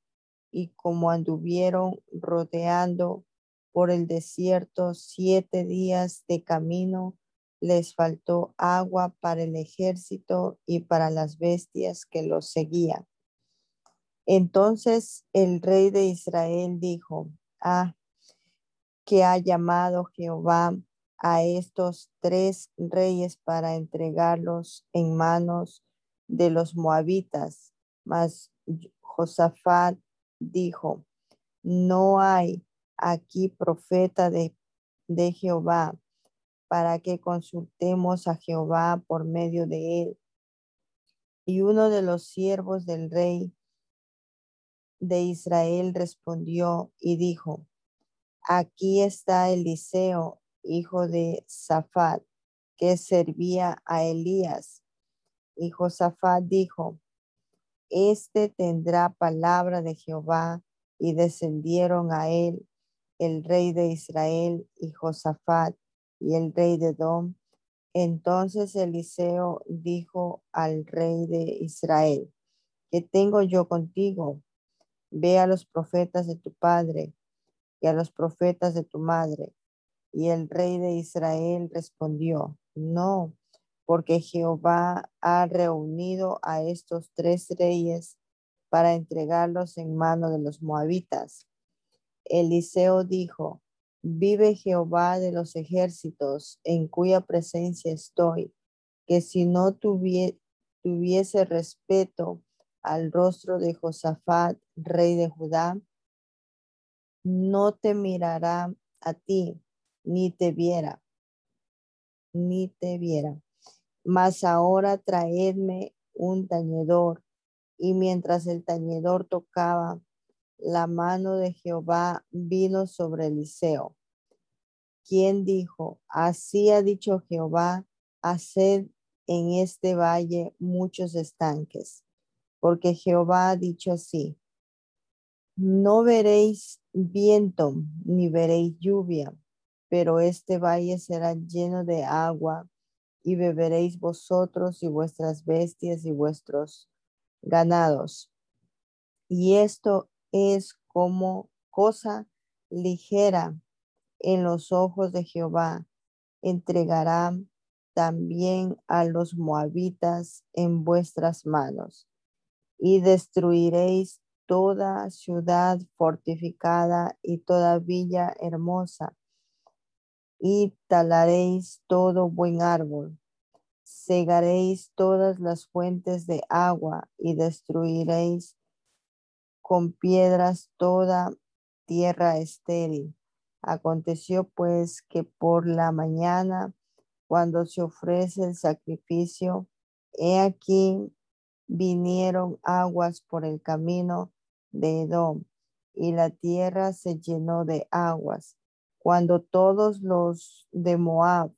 y como anduvieron rodeando por el desierto siete días de camino, les faltó agua para el ejército y para las bestias que los seguían. Entonces el rey de Israel dijo, ah, que ha llamado Jehová a estos tres reyes para entregarlos en manos de los moabitas. Mas Josafat dijo, no hay aquí profeta de, de Jehová para que consultemos a Jehová por medio de él. Y uno de los siervos del rey de Israel respondió y dijo, aquí está Eliseo, hijo de Safat, que servía a Elías. Y Josafat dijo, este tendrá palabra de Jehová, y descendieron a él el rey de Israel y Josafat y el rey de Dom. Entonces Eliseo dijo al rey de Israel, ¿qué tengo yo contigo? Ve a los profetas de tu padre y a los profetas de tu madre. Y el rey de Israel respondió, no, porque Jehová ha reunido a estos tres reyes para entregarlos en mano de los moabitas. Eliseo dijo, vive Jehová de los ejércitos, en cuya presencia estoy, que si no tuviese respeto al rostro de Josafat, rey de Judá, no te mirará a ti, ni te viera, ni te viera. Mas ahora traedme un tañedor. Y mientras el tañedor tocaba, la mano de Jehová vino sobre Eliseo, quien dijo, así ha dicho Jehová, haced en este valle muchos estanques, porque Jehová ha dicho así, no veréis viento ni veréis lluvia, pero este valle será lleno de agua y beberéis vosotros y vuestras bestias y vuestros ganados. Y esto es como cosa ligera en los ojos de Jehová. Entregará también a los moabitas en vuestras manos y destruiréis toda ciudad fortificada y toda villa hermosa y talaréis todo buen árbol. Cegaréis todas las fuentes de agua y destruiréis con piedras toda tierra estéril. Aconteció pues que por la mañana, cuando se ofrece el sacrificio, he aquí vinieron aguas por el camino de Edom y la tierra se llenó de aguas cuando todos los de Moab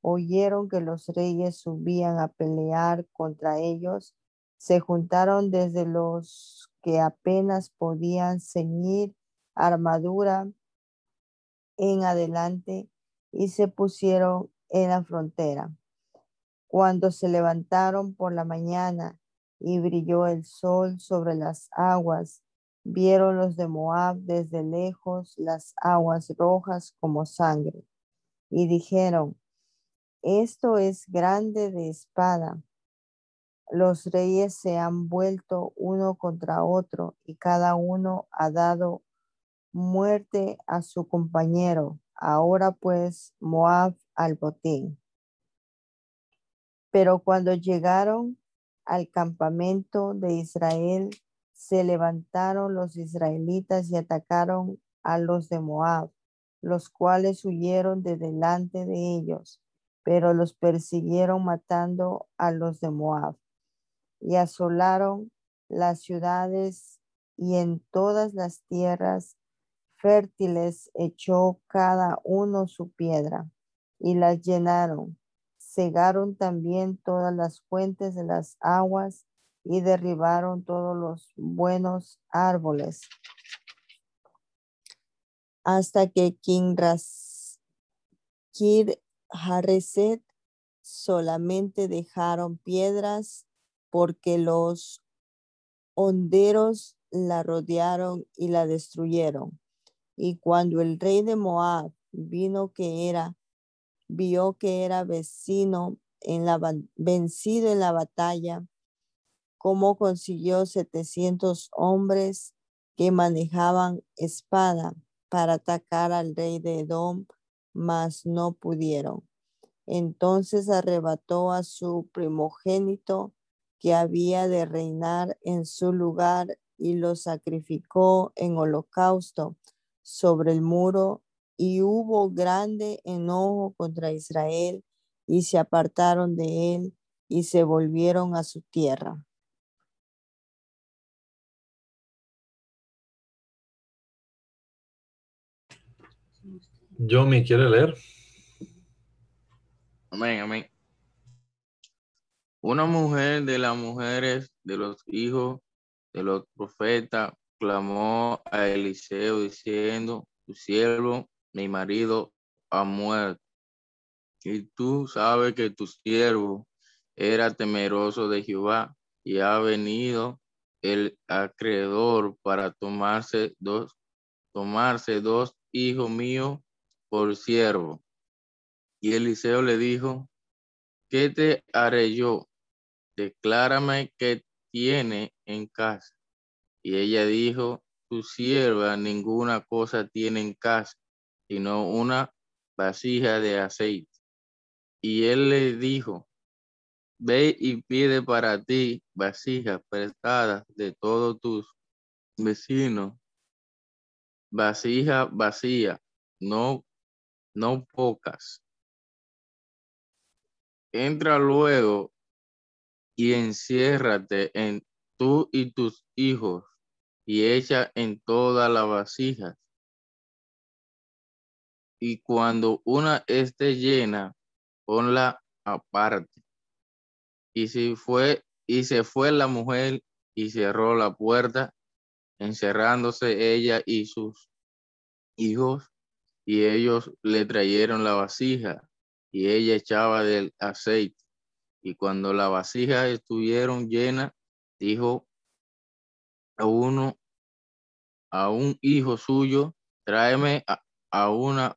oyeron que los reyes subían a pelear contra ellos, se juntaron desde los que apenas podían ceñir armadura en adelante y se pusieron en la frontera. Cuando se levantaron por la mañana y brilló el sol sobre las aguas, Vieron los de Moab desde lejos las aguas rojas como sangre y dijeron, esto es grande de espada. Los reyes se han vuelto uno contra otro y cada uno ha dado muerte a su compañero. Ahora pues Moab al botín. Pero cuando llegaron al campamento de Israel, se levantaron los israelitas y atacaron a los de Moab, los cuales huyeron de delante de ellos, pero los persiguieron matando a los de Moab y asolaron las ciudades y en todas las tierras fértiles echó cada uno su piedra y las llenaron. Cegaron también todas las fuentes de las aguas y derribaron todos los buenos árboles hasta que Kir Hareset solamente dejaron piedras porque los honderos la rodearon y la destruyeron. Y cuando el rey de Moab vino que era, vio que era vecino en la, vencido en la batalla, cómo consiguió 700 hombres que manejaban espada para atacar al rey de Edom, mas no pudieron. Entonces arrebató a su primogénito que había de reinar en su lugar y lo sacrificó en holocausto sobre el muro y hubo grande enojo contra Israel y se apartaron de él y se volvieron a su tierra. Yo me quiere leer. Amén, amén. Una mujer de las mujeres de los hijos de los profetas clamó a Eliseo diciendo, tu siervo, mi marido, ha muerto. Y tú sabes que tu siervo era temeroso de Jehová y ha venido el acreedor para tomarse dos, tomarse dos hijos míos por siervo. Y Eliseo le dijo, ¿qué te haré yo? Declárame qué tiene en casa. Y ella dijo, tu sierva ninguna cosa tiene en casa, sino una vasija de aceite. Y él le dijo, ve y pide para ti vasijas prestadas de todos tus vecinos, vasija vacía, no, no pocas. Entra luego y enciérrate en tú y tus hijos y echa en todas las vasijas. Y cuando una esté llena, ponla aparte. Y si fue, y se fue la mujer y cerró la puerta, encerrándose ella y sus hijos, y ellos le trajeron la vasija, y ella echaba del aceite. Y cuando la vasija estuvieron llena, dijo a uno, a un hijo suyo, tráeme a, a una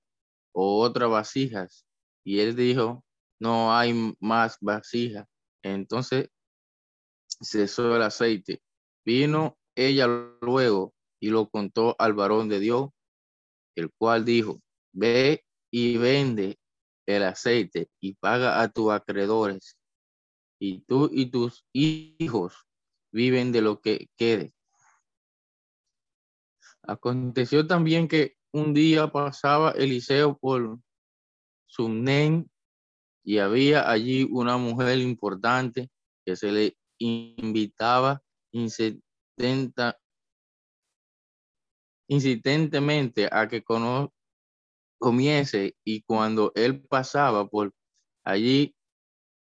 o otra vasijas. Y él dijo, no hay más vasijas. Entonces cesó el aceite. Vino ella luego y lo contó al varón de Dios, el cual dijo, ve y vende el aceite y paga a tus acreedores y tú y tus hijos viven de lo que quede. Aconteció también que un día pasaba Eliseo por Sumnen y había allí una mujer importante que se le invitaba insistentemente a que comiese y cuando él pasaba por allí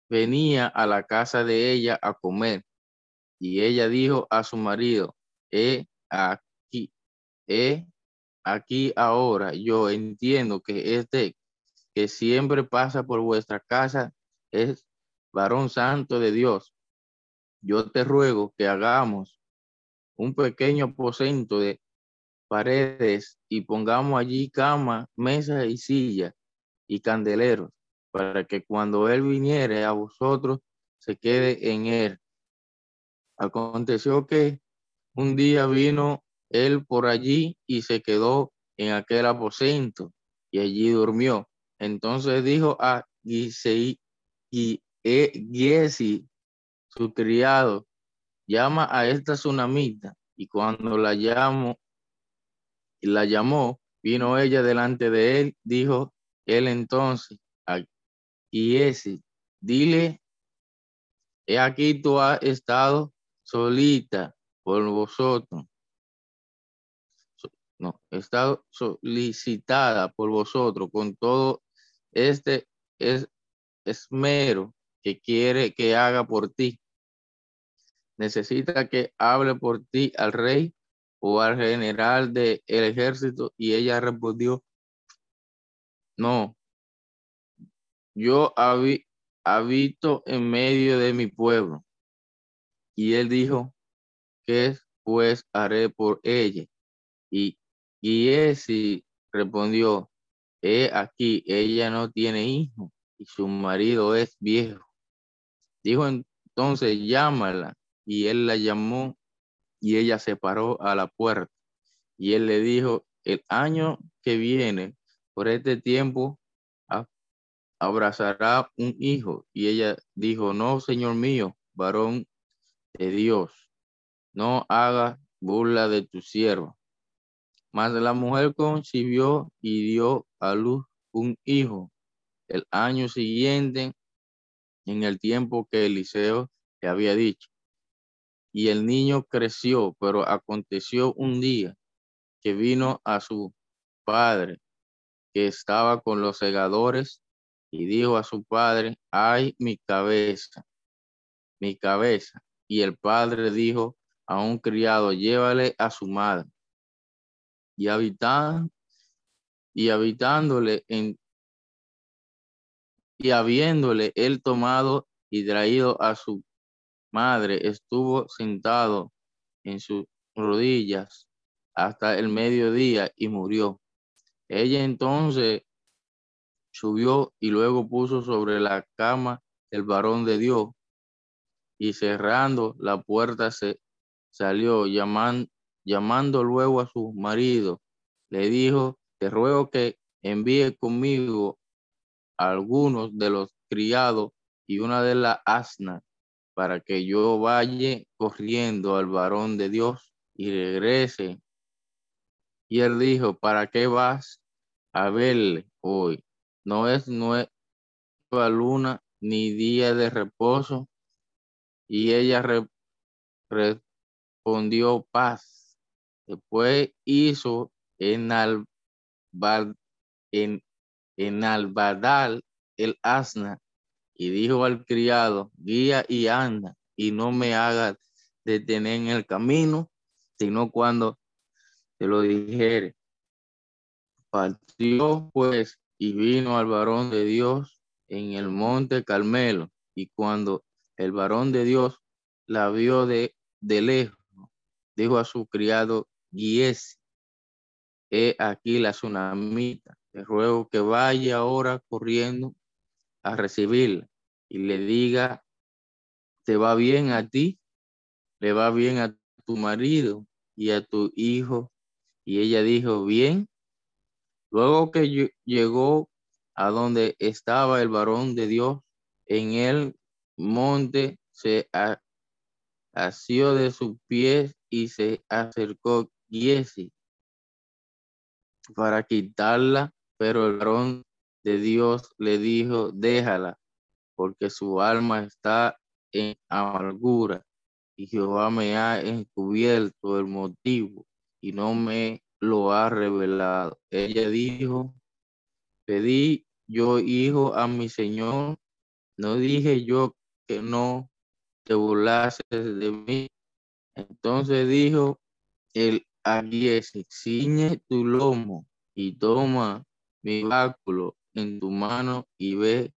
venía a la casa de ella a comer. Y ella dijo a su marido, he aquí, he aquí ahora, yo entiendo que este que siempre pasa por vuestra casa es varón santo de Dios. Yo te ruego que hagamos un pequeño aposento de paredes y pongamos allí cama, mesa y silla y candeleros para que cuando Él viniere a vosotros se quede en Él. Aconteció que un día vino Él por allí y se quedó en aquel aposento y allí durmió. Entonces dijo a Gisei y e, su criado, llama a esta tsunamita. Y cuando la llamó, la llamó, vino ella delante de él, dijo él entonces, y ese, dile, he aquí tú has estado solita por vosotros. No, he estado solicitada por vosotros con todo este es, esmero que quiere que haga por ti. Necesita que hable por ti al rey o al general del ejército y ella respondió, no, yo habito en medio de mi pueblo Y él dijo, ¿qué pues haré por ella? Y Giesi respondió, he aquí, ella no tiene hijo y su marido es viejo. Dijo entonces, llámala. Y él la llamó y ella se paró a la puerta. Y él le dijo, el año que viene, por este tiempo, abrazará un hijo. Y ella dijo, no, Señor mío, varón de Dios, no haga burla de tu siervo. Mas la mujer concibió y dio a luz un hijo el año siguiente en el tiempo que Eliseo le había dicho. Y el niño creció, pero aconteció un día que vino a su padre, que estaba con los segadores, y dijo a su padre, ay mi cabeza, mi cabeza. Y el padre dijo a un criado, llévale a su madre. Y habitan, y habitándole en y habiéndole él tomado y traído a su madre, estuvo sentado en sus rodillas hasta el mediodía y murió. Ella entonces subió y luego puso sobre la cama el varón de Dios y cerrando la puerta se salió llamando luego a su marido. Le dijo, te ruego que envíe conmigo algunos de los criados y una de las asnas para que yo vaya corriendo al varón de Dios y regrese. Y él dijo, ¿para qué vas a verle hoy? No es nueva luna ni día de reposo. Y ella respondió paz. Después hizo en, al, en en Albadal el asna y dijo al criado, guía y anda y no me hagas detener en el camino, sino cuando te lo dijere. Partió pues y vino al varón de Dios en el monte Carmelo y cuando el varón de Dios la vio de, de lejos, dijo a su criado, guíese, he aquí la tsunamita te ruego que vaya ahora corriendo a recibirla y le diga, te va bien a ti, le va bien a tu marido y a tu hijo. Y ella dijo, bien. Luego que llegó a donde estaba el varón de Dios, en el monte se asió de sus pies y se acercó Giesi para quitarla pero el varón de Dios le dijo, déjala, porque su alma está en amargura y Jehová me ha encubierto el motivo y no me lo ha revelado. Ella dijo, pedí yo hijo a mi Señor, no dije yo que no te burlases de mí. Entonces dijo el Agiese, ciñe tu lomo y toma mi báculo en tu mano y ve,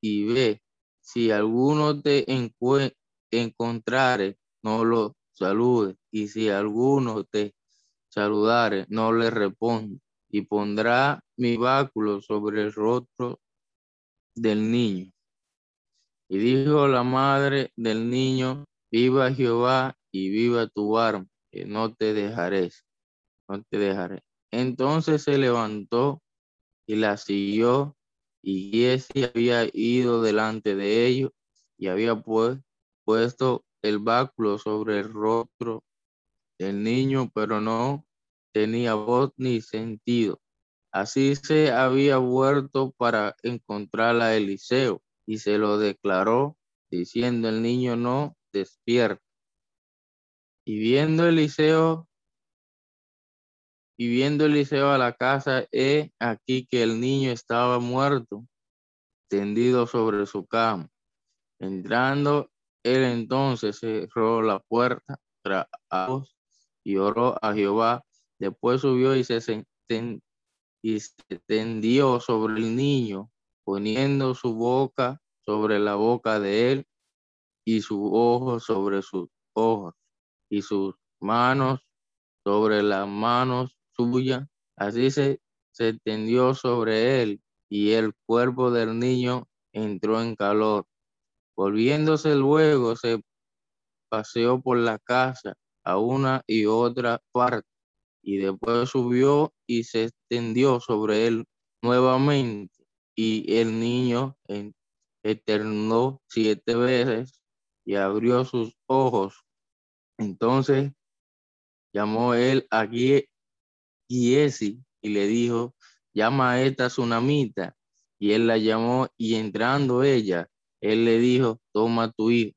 y ve, si alguno te encontrare, no lo salude, y si alguno te saludare, no le responde, y pondrá mi báculo sobre el rostro del niño. Y dijo la madre del niño, viva Jehová y viva tu arma, que no te dejaré, no te dejaré. Entonces se levantó y la siguió, y Giesi había ido delante de ellos y había pues, puesto el báculo sobre el rostro del niño, pero no tenía voz ni sentido. Así se había vuelto para encontrar a Eliseo y se lo declaró, diciendo el niño no despierta. Y viendo Eliseo y viendo Eliseo a la casa, he aquí que el niño estaba muerto, tendido sobre su cama. Entrando él entonces cerró la puerta tras y oró a Jehová. Después subió y se, y se tendió sobre el niño, poniendo su boca sobre la boca de él y su ojo sobre su ojos y sus manos sobre las manos suyas. Así se, se tendió sobre él y el cuerpo del niño entró en calor. Volviéndose luego, se paseó por la casa a una y otra parte y después subió y se extendió sobre él nuevamente y el niño eternó siete veces y abrió sus ojos. Entonces llamó él a Giesi y le dijo, llama a esta tsunamita. Y él la llamó y entrando ella, él le dijo, toma tu hijo.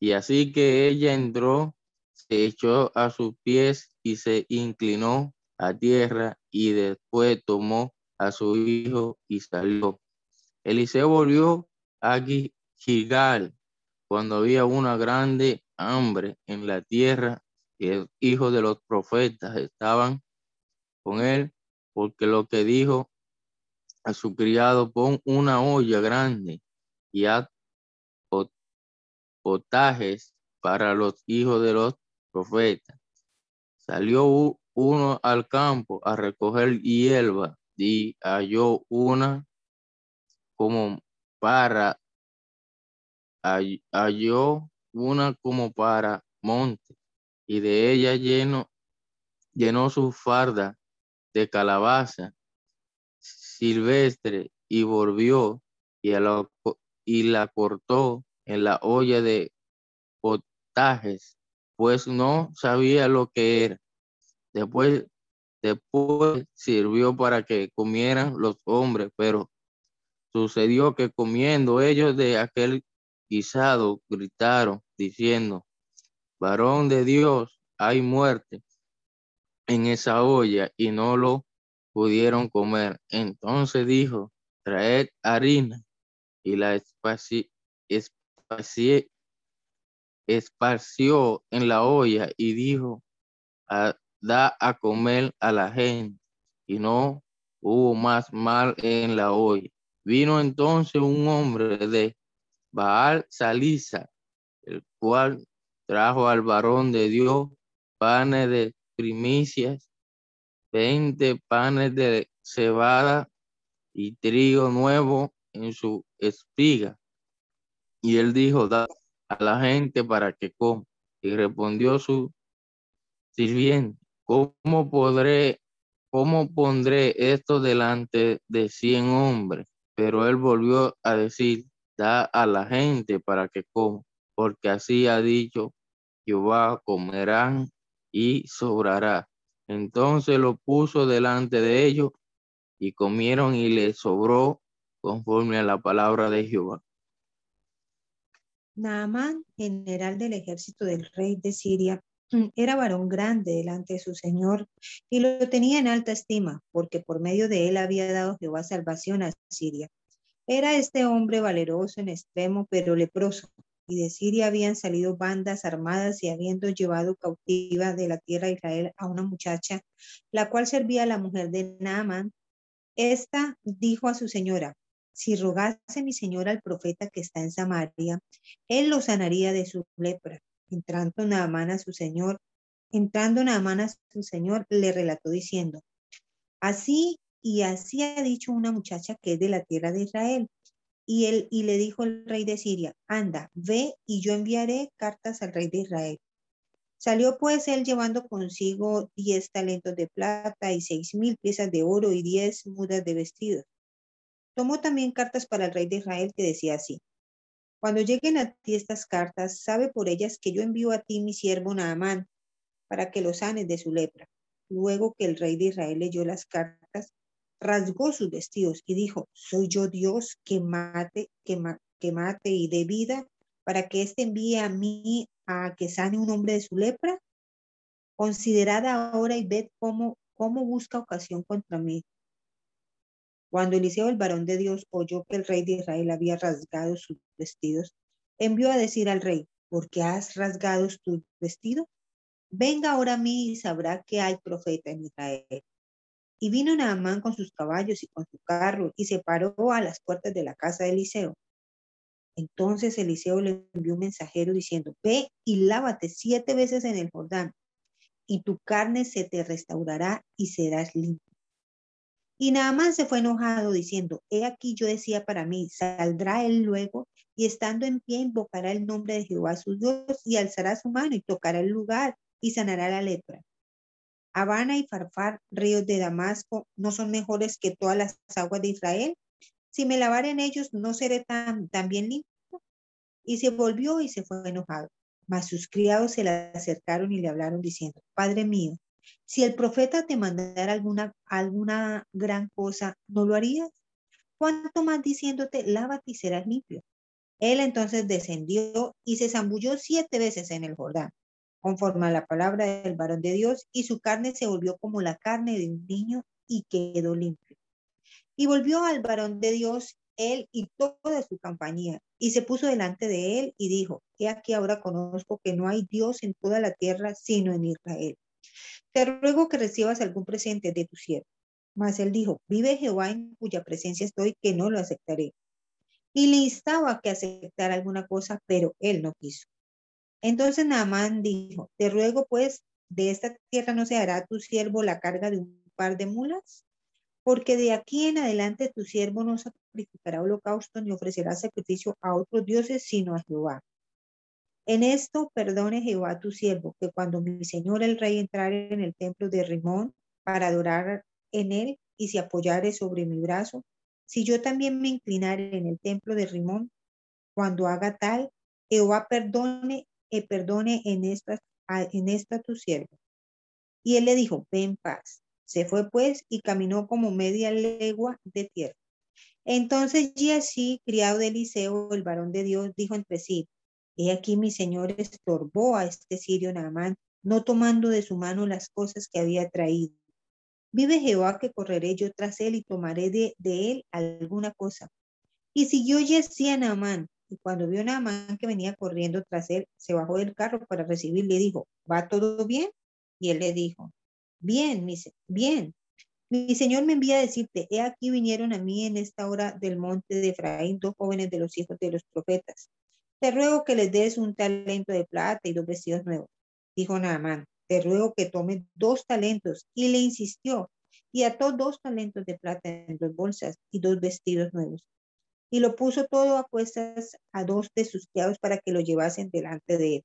Y así que ella entró, se echó a sus pies y se inclinó a tierra y después tomó a su hijo y salió. Eliseo volvió a Gilgal cuando había una grande hambre en la tierra y el hijo de los profetas estaban con él porque lo que dijo a su criado, pon una olla grande y haz potajes para los hijos de los profetas. Salió uno al campo a recoger hierba y halló una como para, halló una como para monte y de ella lleno, llenó su farda de calabaza silvestre y volvió y, la, la cortó en la olla de potajes, pues no sabía lo que era. Después, después sirvió para que comieran los hombres, pero sucedió que comiendo ellos de aquel guisado, gritaron diciendo, varón de Dios, hay muerte en esa olla y no lo pudieron comer. Entonces dijo, traed harina y la esparció en la olla y dijo, da a comer a la gente y no hubo más mal en la olla. Vino entonces un hombre de Baal Salisa, el cual trajo al varón de Dios panes de primicias, veinte panes de cebada y trigo nuevo en su espiga. Y él dijo, da a la gente para que coma. Y respondió su sirviente, ¿cómo podré, cómo pondré esto delante de cien hombres? Pero él volvió a decir, da a la gente para que coma, porque así ha dicho Jehová, comerán y sobrará. Entonces lo puso delante de ellos y comieron y le sobró conforme a la palabra de Jehová. Naamán, general del ejército del rey de Siria, era varón grande delante de su señor y lo tenía en alta estima, porque por medio de él había dado Jehová salvación a Siria. Era este hombre valeroso en extremo, pero leproso, y de Siria habían salido bandas armadas y habiendo llevado cautiva de la tierra de Israel a una muchacha, la cual servía a la mujer de Naamán, esta dijo a su señora, si rogase mi señora al profeta que está en Samaria, él lo sanaría de su lepra. Entrando Naamán a su señor, entrando Naamán a su señor, le relató diciendo, así y así ha dicho una muchacha que es de la tierra de Israel. Y él y le dijo el rey de Siria, anda, ve y yo enviaré cartas al rey de Israel. Salió pues él llevando consigo diez talentos de plata y seis mil piezas de oro y diez mudas de vestidos. Tomó también cartas para el rey de Israel que decía así, cuando lleguen a ti estas cartas, sabe por ellas que yo envío a ti mi siervo Naamán para que lo sanes de su lepra. Luego que el rey de Israel leyó las cartas, rasgó sus vestidos y dijo, ¿soy yo Dios que mate, que, mate y dé vida para que éste envíe a mí a que sane un hombre de su lepra? Considerad ahora y ved cómo, cómo busca ocasión contra mí. Cuando Eliseo, el varón de Dios, oyó que el rey de Israel había rasgado sus vestidos, envió a decir al rey, ¿por qué has rasgado tu vestido? Venga ahora a mí y sabrá que hay profeta en Israel. Y vino Naamán con sus caballos y con su carro y se paró a las puertas de la casa de Eliseo. Entonces Eliseo le envió un mensajero diciendo, ve y lávate siete veces en el Jordán, y tu carne se te restaurará y serás limpio. Y Naamán se fue enojado diciendo, he aquí yo decía para mí, saldrá él luego y estando en pie invocará el nombre de Jehová su Dios y alzará su mano y tocará el lugar y sanará la lepra. Habana y Farfar, ríos de Damasco, ¿no son mejores que todas las aguas de Israel? Si me lavare en ellos, ¿no seré tan, tan bien limpio? Y se volvió y se fue enojado. Mas sus criados se le acercaron y le hablaron diciendo, Padre mío, si el profeta te mandara alguna, alguna gran cosa, ¿no lo harías? ¿Cuánto más diciéndote, lávate y serás limpio? Él entonces descendió y se zambulló siete veces en el Jordán conforme a la palabra del varón de Dios, y su carne se volvió como la carne de un niño y quedó limpio. Y volvió al varón de Dios él y toda su compañía, y se puso delante de él y dijo, he aquí ahora conozco que no hay Dios en toda la tierra sino en Israel. Te ruego que recibas algún presente de tu siervo. Mas él dijo, vive Jehová en cuya presencia estoy, que no lo aceptaré. Y le instaba que aceptara alguna cosa, pero él no quiso. Entonces Naamán dijo, te ruego pues, de esta tierra no se hará tu siervo la carga de un par de mulas, porque de aquí en adelante tu siervo no sacrificará holocausto ni ofrecerá sacrificio a otros dioses, sino a Jehová. En esto perdone Jehová tu siervo, que cuando mi señor el rey entrare en el templo de Rimón para adorar en él y se apoyare sobre mi brazo, si yo también me inclinare en el templo de Rimón, cuando haga tal, Jehová perdone perdone en esta, en esta tu siervo. Y él le dijo, ven paz. Se fue pues y caminó como media legua de tierra. Entonces Jesse, criado de Eliseo, el varón de Dios, dijo entre sí, he aquí mi señor estorbó a este sirio Naamán, no tomando de su mano las cosas que había traído. Vive Jehová que correré yo tras él y tomaré de, de él alguna cosa. Y siguió Jesse a Naamán y cuando vio a Naamán que venía corriendo tras él, se bajó del carro para recibirle y dijo, ¿va todo bien? Y él le dijo, bien, mi, bien. Mi señor me envía a decirte, he aquí vinieron a mí en esta hora del monte de Efraín dos jóvenes de los hijos de los profetas. Te ruego que les des un talento de plata y dos vestidos nuevos. Dijo Naamán, te ruego que tome dos talentos. Y le insistió, y ató dos talentos de plata en dos bolsas y dos vestidos nuevos y lo puso todo a cuestas a dos de sus criados para que lo llevasen delante de él.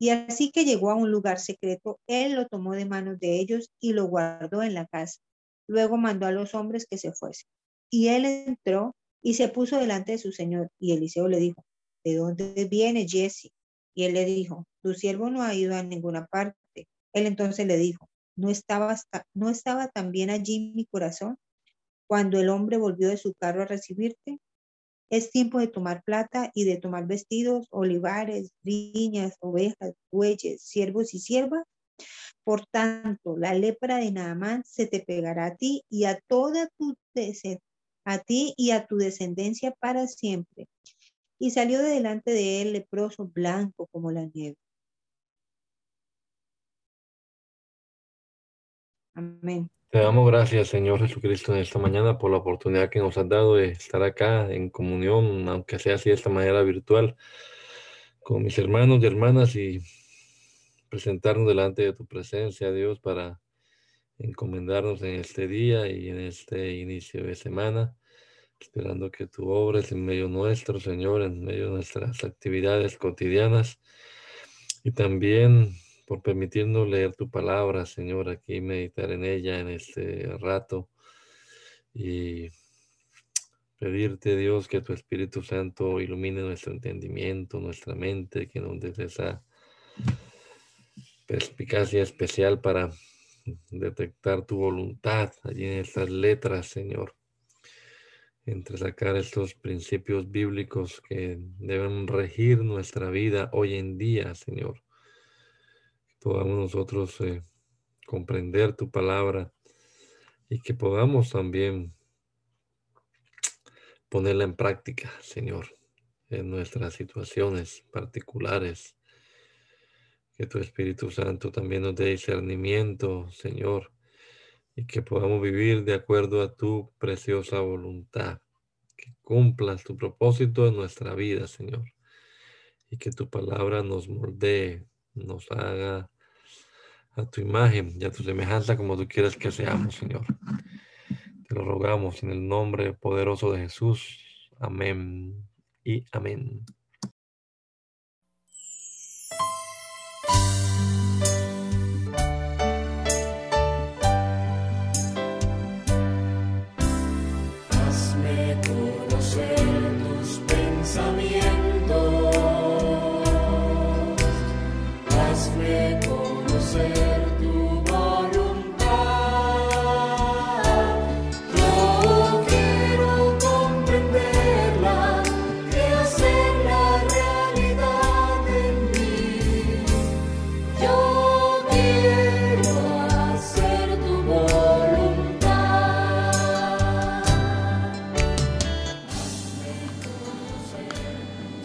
Y así que llegó a un lugar secreto, él lo tomó de manos de ellos y lo guardó en la casa. Luego mandó a los hombres que se fuesen. Y él entró y se puso delante de su señor. Y Eliseo le dijo, ¿de dónde viene Jesse? Y él le dijo, tu siervo no ha ido a ninguna parte. Él entonces le dijo, ¿no estaba, no estaba también allí mi corazón cuando el hombre volvió de su carro a recibirte? Es tiempo de tomar plata y de tomar vestidos, olivares, viñas, ovejas, bueyes, siervos y siervas. Por tanto, la lepra de Naamán se te pegará a ti y a toda tu a ti y a tu descendencia para siempre. Y salió de delante de él leproso blanco como la nieve. Amén. Te damos gracias, Señor Jesucristo, en esta mañana por la oportunidad que nos has dado de estar acá en comunión, aunque sea así de esta manera virtual, con mis hermanos y hermanas y presentarnos delante de tu presencia, Dios, para encomendarnos en este día y en este inicio de semana, esperando que tú obres en medio nuestro, Señor, en medio de nuestras actividades cotidianas y también por permitirnos leer tu palabra, Señor, aquí meditar en ella en este rato y pedirte, Dios, que tu Espíritu Santo ilumine nuestro entendimiento, nuestra mente, que nos des esa perspicacia especial para detectar tu voluntad allí en estas letras, Señor. Entre sacar estos principios bíblicos que deben regir nuestra vida hoy en día, Señor podamos nosotros eh, comprender tu palabra y que podamos también ponerla en práctica, Señor, en nuestras situaciones particulares. Que tu Espíritu Santo también nos dé discernimiento, Señor, y que podamos vivir de acuerdo a tu preciosa voluntad. que cumplas tu propósito en nuestra vida, Señor. Y que tu palabra nos moldee, nos haga a tu imagen y a tu semejanza como tú quieres que seamos, Señor. Te lo rogamos en el nombre poderoso de Jesús. Amén y amén.